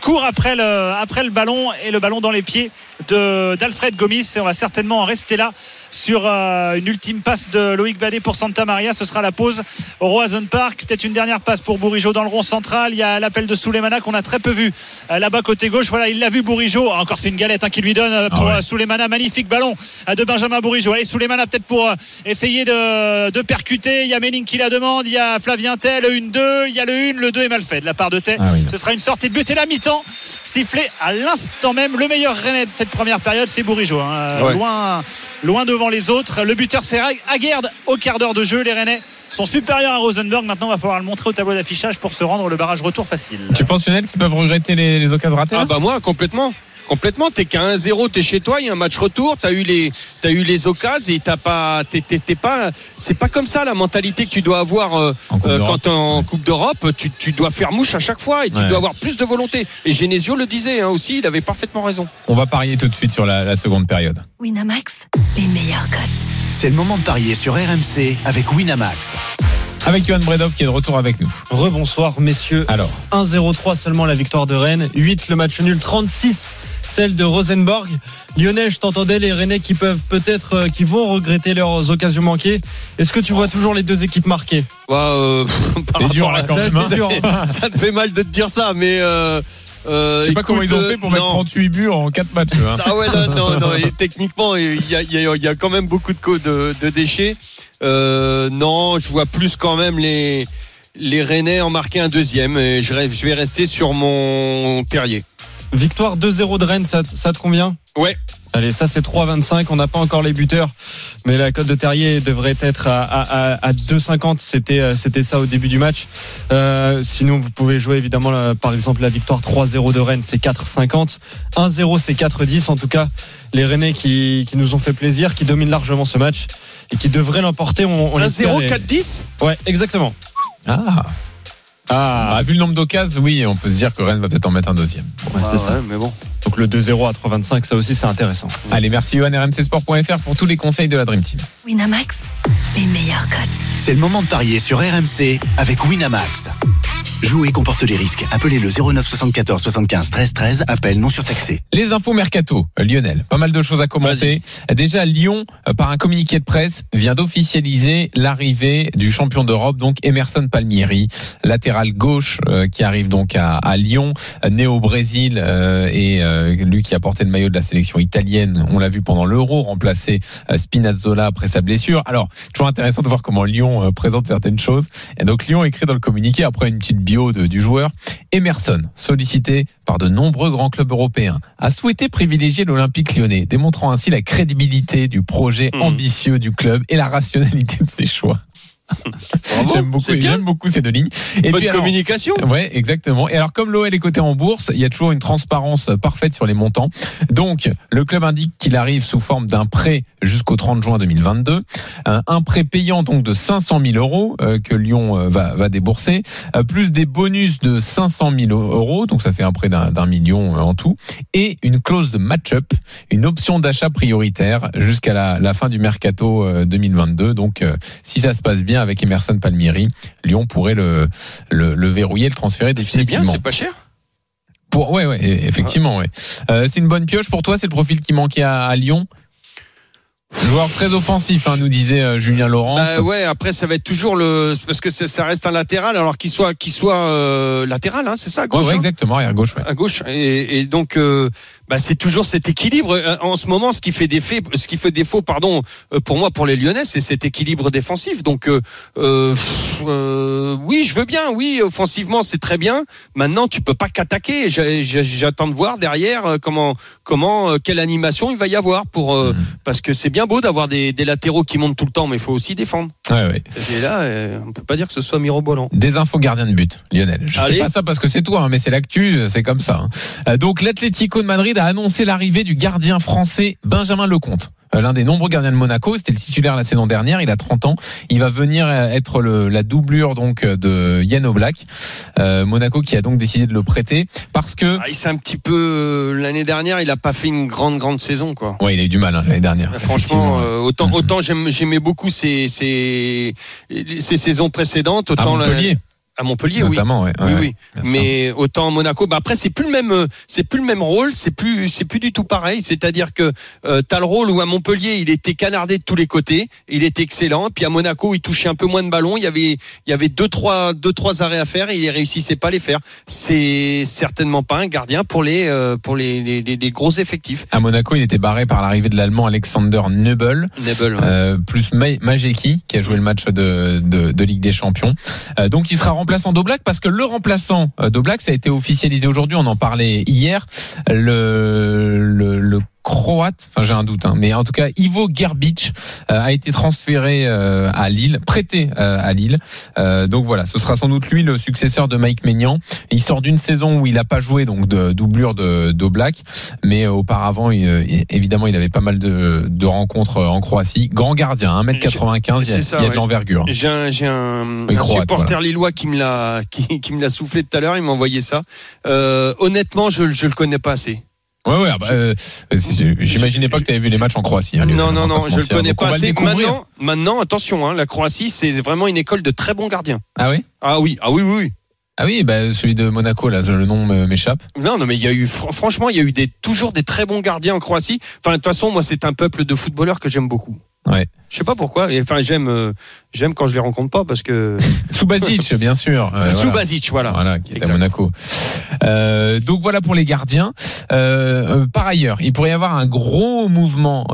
Speaker 4: courent après le, ballon et le ballon dans les pieds d'Alfred Gomis et on va certainement en rester là sur euh, une ultime passe de Loïc Badet pour Santa Maria. Ce sera la pause au Roison Park. Peut-être une dernière passe pour Bourigeau dans le rond central. Il y a l'appel de Souleymana qu'on a très peu vu euh, là-bas côté gauche. Voilà il l'a vu Bourigeau a encore fait une galette hein, qui lui donne euh, pour
Speaker 3: Ah ouais.
Speaker 4: euh, Souleymana. Magnifique ballon de Benjamin Bourigeau allez Souleymana peut-être pour essayer de, de percuter. Il y a Melling qui la demande. Il y a Flavien Tel le 1-2 il y a le 1 le 2 est mal fait de la part de Tel
Speaker 3: Ah oui.
Speaker 4: ce sera une sortie de but. Et la mi-temps sifflé à l'instant même. Le meilleur Rennais de cette première période c'est Bourigeau hein.
Speaker 6: Ouais.
Speaker 4: loin, loin devant les autres. Le buteur c'est Aguerd au quart d'heure de jeu. Les Rennais sont supérieurs à Rosenborg. Maintenant il va falloir le montrer au tableau d'affichage pour se rendre le barrage retour facile.
Speaker 3: Tu penses Lionel qu'ils peuvent regretter les, les occasions ratées
Speaker 6: Ah bah moi complètement. Complètement, t'es qu'à 1-0, t'es chez toi, il y a un match retour, t'as eu les, t'as eu les occasions et t'as pas, t'es, pas, c'est pas comme ça la mentalité que tu dois avoir euh,
Speaker 3: En Coupe
Speaker 6: euh,
Speaker 3: d'Europe.
Speaker 6: quand t'es en Coupe d'Europe, tu, tu dois faire mouche à chaque fois et tu
Speaker 3: Ouais.
Speaker 6: dois avoir plus de volonté. Et Genesio le disait hein, aussi, il avait parfaitement raison.
Speaker 3: On va parier tout de suite sur la, la seconde période.
Speaker 5: Winamax, les meilleurs cotes.
Speaker 8: C'est le moment de parier sur RMC avec Winamax.
Speaker 3: Avec Johan Bredov qui est de retour avec nous.
Speaker 9: Rebonsoir messieurs.
Speaker 3: Alors,
Speaker 9: 1-0-3 seulement la victoire de Rennes, 8 le match nul, 36 celle de Rosenborg. Lionel, je t'entendais les Rennais qui peuvent peut-être, euh, qui vont regretter leurs occasions manquées. Est-ce que tu vois toujours les deux équipes marquées?
Speaker 6: Euh, par
Speaker 3: c'est dur là quand
Speaker 9: Ça,
Speaker 3: même. hein.
Speaker 9: c'est dur.
Speaker 6: ça me fait mal de te dire ça, mais euh, euh,
Speaker 3: Je sais pas comment ils ont fait pour
Speaker 6: euh,
Speaker 3: mettre
Speaker 6: non.
Speaker 3: 38 buts en 4 matchs. hein.
Speaker 6: Ah ouais, non, non, non. Et techniquement, il y a, il y a- il y a quand même beaucoup de, de, de déchets. Euh, non, je vois plus quand même les, les Rennais en marquer un deuxième. Et je, rêve- je vais rester sur mon terrier.
Speaker 9: Victoire 2-0 de Rennes, ça, te- ça te convient?
Speaker 6: Ouais.
Speaker 9: Allez, ça c'est 3,25. On n'a pas encore les buteurs, mais la cote de Terrier devrait être à, à, à, à 2,50. C'était euh, c'était ça au début du match. Euh, sinon, vous pouvez jouer évidemment, la- par exemple, la victoire 3-0 de Rennes, c'est 4,50. 1-0, c'est 4,10. En tout cas, les Rennais qui, qui nous ont fait plaisir, qui dominent largement ce match et qui devraient l'emporter. On, on
Speaker 6: 1-0,
Speaker 9: l'espère, et-
Speaker 6: 4-10
Speaker 9: Ouais, exactement.
Speaker 3: Ah,
Speaker 9: Ah,
Speaker 3: Bah, vu le nombre d'occasions, oui, on peut se dire que Rennes va peut-être en mettre un deuxième.
Speaker 9: ouais,
Speaker 6: Ah
Speaker 9: c'est ça.
Speaker 6: ouais, mais bon.
Speaker 9: Donc le 2-0 à 3,25, ça aussi c'est intéressant.
Speaker 3: Allez, merci Johan, rmcsport.fr pour tous les conseils de la Dream Team.
Speaker 5: Winamax, les meilleurs cotes.
Speaker 8: C'est le moment de parier sur RMC avec Winamax. Jouer comporte les risques. Appelez le 09 74 75 13 13. Appel non surtaxé.
Speaker 3: Les infos mercato, Lionel. Pas mal de choses à commenter. Déjà, Lyon, euh, par un communiqué de presse, vient d'officialiser l'arrivée du champion d'Europe, donc Emerson Palmieri, latéral gauche, euh, qui arrive donc à, à Lyon, euh, né au Brésil euh, et euh, lui qui a porté le maillot de la sélection italienne. On l'a vu pendant l'Euro, remplacer euh, Spinazzola après sa blessure. Alors, toujours intéressant de voir comment Lyon euh, présente certaines choses. Et donc Lyon écrit dans le communiqué après une petite bio de- du joueur. Emerson, sollicité par de nombreux grands clubs européens, a souhaité privilégier l'Olympique lyonnais, démontrant ainsi la crédibilité du projet
Speaker 6: Mhm.
Speaker 3: ambitieux du club et la rationalité de ses choix. J'aime beaucoup, j'aime beaucoup ces deux lignes. Et
Speaker 6: Bonne
Speaker 3: puis, alors,
Speaker 6: communication.
Speaker 3: Ouais, exactement. Et alors, comme l'OL est coté en bourse, il y a toujours une transparence parfaite sur les montants. Donc, le club indique qu'il arrive sous forme d'un prêt jusqu'au 30 juin 2022. Un, un prêt payant donc de 500 000 euros euh, que Lyon euh, va, va débourser, euh, plus des bonus de 500 000 euros, donc ça fait un prêt d'un million euh, en tout, et une clause de match-up, une option d'achat prioritaire jusqu'à la, la fin du mercato euh, 2022. Donc, euh, si ça se passe bien avec Emerson Palmieri, Lyon pourrait le, le, le verrouiller, le transférer
Speaker 6: C'est bien,
Speaker 3: définitivement.
Speaker 6: c'est pas cher.
Speaker 3: Pour, ouais, ouais, e- effectivement, ouais. Euh, c'est une bonne pioche pour toi, c'est le profil qui manquait à, à Lyon? Joueur très offensif, hein, nous disait euh, Julien Laurent.
Speaker 6: Bah ouais, après ça va être toujours le parce que ça reste un latéral alors qu'il soit qu'il soit euh, latéral hein, c'est ça à gauche.
Speaker 3: ouais,
Speaker 6: hein
Speaker 3: exactement, arrière gauche. Ouais.
Speaker 6: à gauche et, et donc euh, bah, c'est toujours cet équilibre. Euh, en ce moment ce qui fait défaut ce qui fait défaut pardon euh, pour moi pour les Lyonnais c'est cet équilibre défensif. Donc euh, euh, euh, oui je veux bien. Oui offensivement c'est très bien. Maintenant tu peux pas qu'attaquer. J'attends de voir derrière comment comment quelle animation il va y avoir pour euh,
Speaker 3: Mhm.
Speaker 6: parce que c'est bien beau d'avoir des, des latéraux qui montent tout le temps mais il faut aussi défendre
Speaker 3: Ouais, ouais.
Speaker 6: et là euh, on peut pas dire que ce soit mirobolant
Speaker 3: Des infos gardiens de but, Lionel. Je
Speaker 6: Allez.
Speaker 3: fais pas ça parce que c'est toi, hein, mais c'est l'actu, c'est comme ça. hein. Euh, Donc l'Atlético de Madrid a annoncé l'arrivée du gardien français Benjamin Lecomte. Euh, L'un des nombreux gardiens de Monaco, c'était le titulaire la saison dernière, il a 30 ans. Il va venir euh, être le, la doublure donc euh, de Yann Oblak. Euh, Monaco qui a donc décidé de le prêter parce que
Speaker 6: ah, il s'est un petit peu l'année dernière il a pas fait une grande grande saison quoi
Speaker 3: ouais, il a eu du mal hein, l'année dernière.
Speaker 6: Franchement,
Speaker 3: Effectivement.
Speaker 6: euh, autant autant j'aime- j'aimais beaucoup ces, ces ces saisons précédentes,
Speaker 3: à
Speaker 6: autant la- à Montpellier, oui.
Speaker 3: notamment.
Speaker 6: Oui,
Speaker 3: ouais,
Speaker 6: oui.
Speaker 3: bien sûr.
Speaker 6: Mais autant Monaco, bah après c'est plus le même, euh, c'est plus le même rôle, c'est plus, c'est plus du tout pareil. C'est-à-dire que euh, t'as le rôle où à Montpellier il était canardé de tous les côtés, il était excellent. Puis à Monaco il touchait un peu moins de ballons, il y avait, il y avait deux trois, deux trois arrêts à faire et il réussissait pas à les faire. C'est certainement pas un gardien pour les, euh, pour les, les, les- les gros effectifs.
Speaker 3: À Monaco, il était barré par l'arrivée de l'Allemand Alexander.
Speaker 6: Nebel. ouais.
Speaker 3: Euh, plus Ma- Majeki qui a joué le match de, de, de Ligue des Champions. Euh, donc il sera remplaçant d'Oblak parce que le remplaçant euh, d'Oblak, ça a été officialisé aujourd'hui, on en parlait hier, le, le, le croate, enfin j'ai un doute, hein, mais en tout cas Ivo Gerbic euh, a été transféré euh, à Lille, prêté euh, à Lille. Donc voilà, ce sera sans doute lui le successeur de Mike Maignan. Il sort d'une saison où il n'a pas joué donc de doublure de d'Oblak, mais auparavant il, évidemment il avait pas mal de, de rencontres en Croatie. Grand gardien, 1m95, il y a,
Speaker 6: C'est ça,
Speaker 3: il y a de l'envergure.
Speaker 6: J'ai un, j'ai un,
Speaker 3: Oui,
Speaker 6: un
Speaker 3: croate,
Speaker 6: supporter lillois qui me l'a qui, qui me l'a soufflé tout à l'heure. Il m'a envoyé ça. Honnêtement, je je le connais pas assez.
Speaker 3: Ouais ouais, ah bah, euh, j'imaginais pas que tu avais vu les matchs en Croatie. hein,
Speaker 6: non
Speaker 3: on
Speaker 6: non non, je le connais
Speaker 3: Donc,
Speaker 6: pas assez. Maintenant maintenant attention, hein, la Croatie c'est vraiment une école de très bons gardiens.
Speaker 3: Ah oui?
Speaker 6: Ah oui ah oui oui. oui.
Speaker 3: Ah oui, bah, celui de Monaco là, le nom m'échappe.
Speaker 6: Non non mais il y a eu fr- franchement il y a eu des toujours des très bons gardiens en Croatie. Enfin de toute façon moi c'est un peuple de footballeurs que j'aime beaucoup.
Speaker 3: Ouais.
Speaker 6: Je sais pas pourquoi. Enfin j'aime euh, j'aime quand je les rencontre pas parce que
Speaker 3: Subasic, bien sûr. euh, voilà.
Speaker 6: Subasic voilà.
Speaker 3: Voilà, qui est à Monaco. Euh, donc voilà pour les gardiens. Euh, par ailleurs, il pourrait y avoir un gros mouvement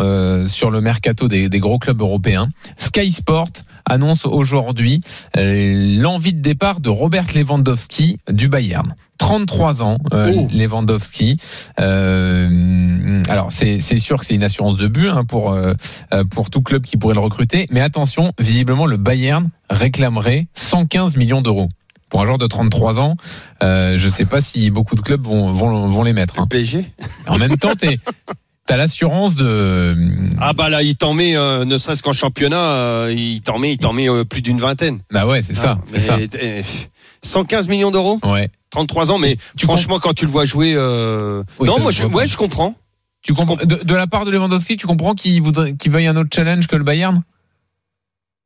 Speaker 3: sur le mercato des, des gros clubs européens. Sky Sport annonce aujourd'hui l'envie de départ de Robert Lewandowski du Bayern. 33 ans, euh,
Speaker 6: Oh.
Speaker 3: Lewandowski. Euh, alors c'est sûr que c'est une assurance de but hein, pour euh, pour tout club qui pourrait le recruter. Mais attention, visiblement le Bayern réclamerait 115 millions d'euros pour un joueur de 33 ans. Euh, je sais pas si beaucoup de clubs vont vont, vont les mettre. hein.
Speaker 6: Le PSG.
Speaker 3: En même temps, t'es T'as l'assurance de.
Speaker 6: Ah bah là, il t'en met, euh, ne serait-ce qu'en championnat, euh, il t'en met, il t'en met euh, plus d'une vingtaine.
Speaker 3: Bah ouais, c'est ça,
Speaker 6: Ah,
Speaker 3: ça.
Speaker 6: mais, euh, 115 millions d'euros?
Speaker 3: Ouais.
Speaker 6: 33 ans, mais
Speaker 3: Tu
Speaker 6: franchement, quand tu le vois jouer.
Speaker 3: Oui,
Speaker 6: non, moi, je, ouais, je comprends.
Speaker 3: Tu comprends de, de la part de Lewandowski, tu comprends qu'il veuille un autre challenge que le Bayern?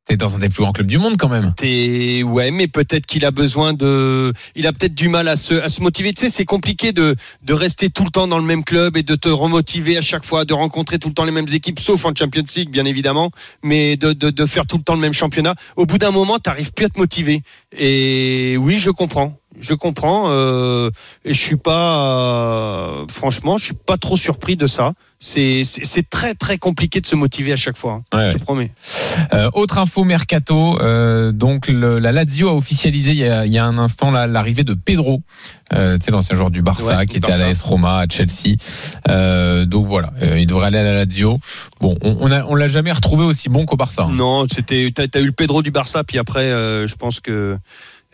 Speaker 3: T'es dans un des plus grands clubs du monde quand même.
Speaker 6: T'es ouais, mais peut-être qu'il a besoin de, il a peut-être du mal à se, à se motiver. Tu sais, c'est compliqué de de rester tout le temps dans le même club et de te remotiver à chaque fois, de rencontrer tout le temps les mêmes équipes, sauf en Champions League, bien évidemment, mais de de, de faire tout le temps le même championnat. Au bout d'un moment, t'arrives plus à te motiver. Et oui, je comprends. Je comprends euh, et je suis pas euh, franchement, je suis pas trop surpris de ça. C'est très très compliqué de se motiver à chaque fois. hein.
Speaker 3: Ouais,
Speaker 6: je
Speaker 3: ouais.
Speaker 6: te promets.
Speaker 3: Euh, autre info mercato, euh, donc le- la Lazio a officialisé il y a, il y a un instant la- l'arrivée de Pedro, euh, tu sais l'ancien joueur du Barça
Speaker 6: Ouais,
Speaker 3: qui était
Speaker 6: Barça.
Speaker 3: à l'AS Roma, à Chelsea. Donc voilà, il devrait aller à la Lazio. Bon, on, on a on l'a jamais retrouvé aussi bon qu'au Barça. hein.
Speaker 6: Non, c'était t'as as eu le Pedro du Barça, puis après, je pense que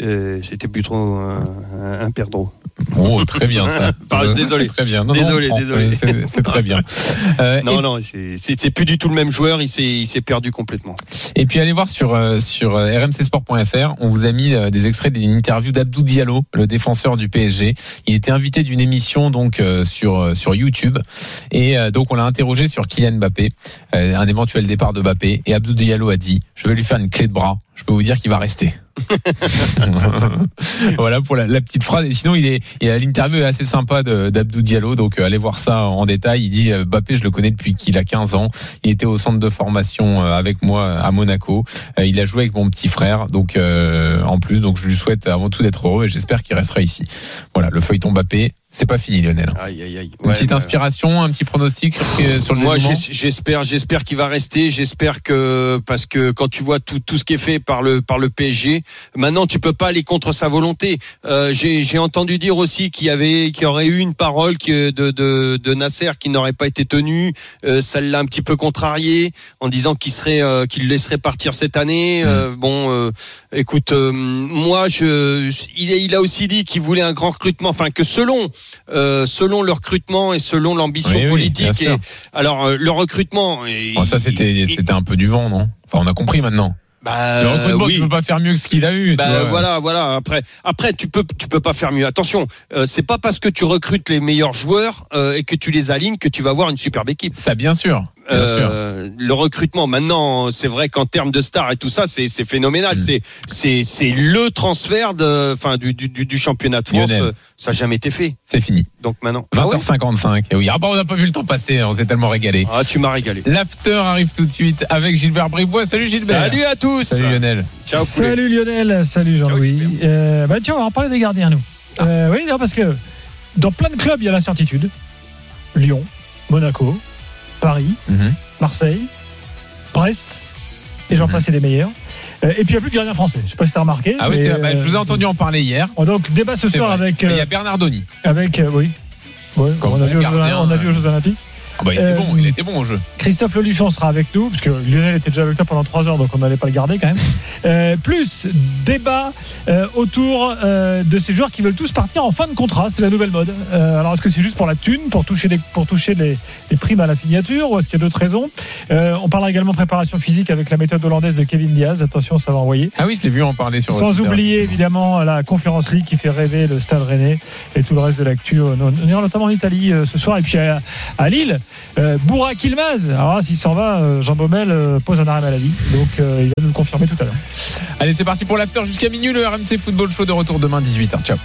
Speaker 6: euh, c'était plus trop un, un Pedro.
Speaker 3: Oh, très bien ça.
Speaker 6: Désolé.
Speaker 3: Très bien. Non, non,
Speaker 6: Désolé,
Speaker 3: on prend.
Speaker 6: désolé.
Speaker 3: C'est très bien. Euh,
Speaker 6: Non,
Speaker 3: et-
Speaker 6: non, c'est c'est- c'est plus du tout le même joueur. Il s'est il s'est perdu complètement.
Speaker 3: Et puis allez voir sur euh, sur euh, rmcsport.fr, on vous a mis euh, des extraits d'une interview d'Abdou Diallo, le défenseur du PSG. Il était invité d'une émission donc sur sur YouTube et donc on l'a interrogé sur Kylian Mbappé, un éventuel départ de Mbappé et Abdou Diallo a dit "Je vais lui faire une clé de bras, je peux vous dire qu'il va rester." voilà pour la, la petite phrase. Et sinon, il est, il a l'interview est assez sympa d'Abdou Diallo. Donc, euh, allez voir ça en détail. Il dit euh, Mbappé, je le connais depuis qu'il a 15 ans. Il était au centre de formation euh, avec moi à Monaco. Il a joué avec mon petit frère. Donc, euh, en plus, donc je lui souhaite avant tout d'être heureux et j'espère qu'il restera ici. Voilà, le feuilleton Mbappé, c'est pas fini, Lionel.
Speaker 6: Aïe, aïe, aïe.
Speaker 3: Une
Speaker 6: Ouais,
Speaker 3: petite
Speaker 6: bah,
Speaker 3: inspiration, un petit pronostic sur, sur le
Speaker 6: Moi, j'espère, j'espère qu'il va rester. J'espère que parce que quand tu vois tout, tout ce qui est fait par le par le PSG, maintenant tu peux pas aller contre sa volonté. Euh, J'ai entendu dire aussi qu'il y avait, qu'il y aurait eu une parole que de de, de Nasser qui n'aurait pas été tenue. Euh, ça l'a un petit peu contrarié en disant qu'il serait, euh, qu'il le laisserait partir cette année. Euh, bon, euh, écoute, euh, moi, je, il, a- il a aussi dit qu'il voulait un grand recrutement. Enfin, que selon euh, selon le recrutement et selon l'ambition
Speaker 3: Oui, oui,
Speaker 6: politique.
Speaker 3: sûr.
Speaker 6: et, alors euh, le recrutement.
Speaker 3: Bon, ça, c'était c'était un peu du vent, non? Enfin, on a compris maintenant.
Speaker 6: bah,
Speaker 3: le recrutement,
Speaker 6: oui.
Speaker 3: tu peux pas faire mieux que ce qu'il a eu. tu
Speaker 6: Bah, voilà, voilà. Après, après, tu peux, tu peux pas faire mieux. Attention, euh, c'est pas parce que tu recrutes les meilleurs joueurs euh, et que tu les alignes que tu vas avoir une superbe équipe.
Speaker 3: Ça, bien sûr.
Speaker 6: Euh, le recrutement, maintenant, c'est vrai qu'en termes de stars et tout ça, c'est phénoménal.
Speaker 3: Mm.
Speaker 6: C'est c'est c'est le transfert de, enfin, du, du, du- du championnat de France.
Speaker 3: Lionel.
Speaker 6: euh, Ça n'a jamais été fait.
Speaker 3: C'est fini.
Speaker 6: Donc maintenant. Ah ouais?
Speaker 3: 20h55. Et oui, ah bah, on n'a pas vu le temps passer, on s'est tellement régalé.
Speaker 6: Ah, tu m'as régalé.
Speaker 3: L'after arrive tout de suite avec Gilbert Bribois. Salut Gilbert.
Speaker 6: Salut à tous.
Speaker 3: Salut Lionel.
Speaker 6: Ciao. poulet.
Speaker 10: Salut Lionel, salut Jean-Louis. Euh, bah tiens, on va en parler des gardiens, nous. Euh, oui, non, parce que dans plein de clubs, il y a l'incertitude. Lyon, Monaco, Paris,
Speaker 3: Mhm.
Speaker 10: Marseille, Brest, et j'en
Speaker 3: Mhm.
Speaker 10: passe, c'est les meilleurs. Euh, et puis il n'y a plus de gardien français. Je sais pas si tu as remarqué.
Speaker 3: Ah oui,
Speaker 10: mais,
Speaker 3: bah, je vous ai
Speaker 10: euh,
Speaker 3: entendu en parler hier.
Speaker 10: on- Donc débat ce soir
Speaker 3: vrai.
Speaker 10: avec.
Speaker 3: Il y
Speaker 10: euh,
Speaker 3: a Bernardoni.
Speaker 10: avec euh, oui. Ouais, on, a vu aux Jeux,
Speaker 3: gardien,
Speaker 10: on a vu aux
Speaker 3: euh,
Speaker 10: Jeux Olympiques.
Speaker 3: Ah bah, il
Speaker 10: Euh,
Speaker 3: était bon, il était bon au jeu.
Speaker 10: Christophe Leluchon sera avec nous, parce que Lionel était déjà avec toi pendant trois heures, donc on n'allait pas le garder quand même. Euh, plus débat euh, autour euh, de ces joueurs qui veulent tous partir en fin de contrat, c'est la nouvelle mode. Euh, alors est-ce que c'est juste pour la thune, pour toucher les, pour toucher les, les primes à la signature, ou est-ce qu'il y a d'autres raisons? Euh, On parlera également préparation physique avec la méthode hollandaise de Kevin Diaz. Attention, ça va envoyer.
Speaker 3: Ah oui, je l'ai vu en parler sur
Speaker 10: Sans oublier évidemment la conférence League qui fait rêver le Stade Rennais et tout le reste de l'actu, euh, on ira notamment en Italie euh, ce soir et puis à, à Lille, euh, Bourak Ilmaz. Alors là, s'il s'en va, euh, Jean Baumel euh, pose un arrêt maladie, donc euh, il va nous le confirmer tout à l'heure.
Speaker 3: Allez, c'est parti pour l'after jusqu'à minuit. Le RMC Football Show de retour demain 18h. Ciao.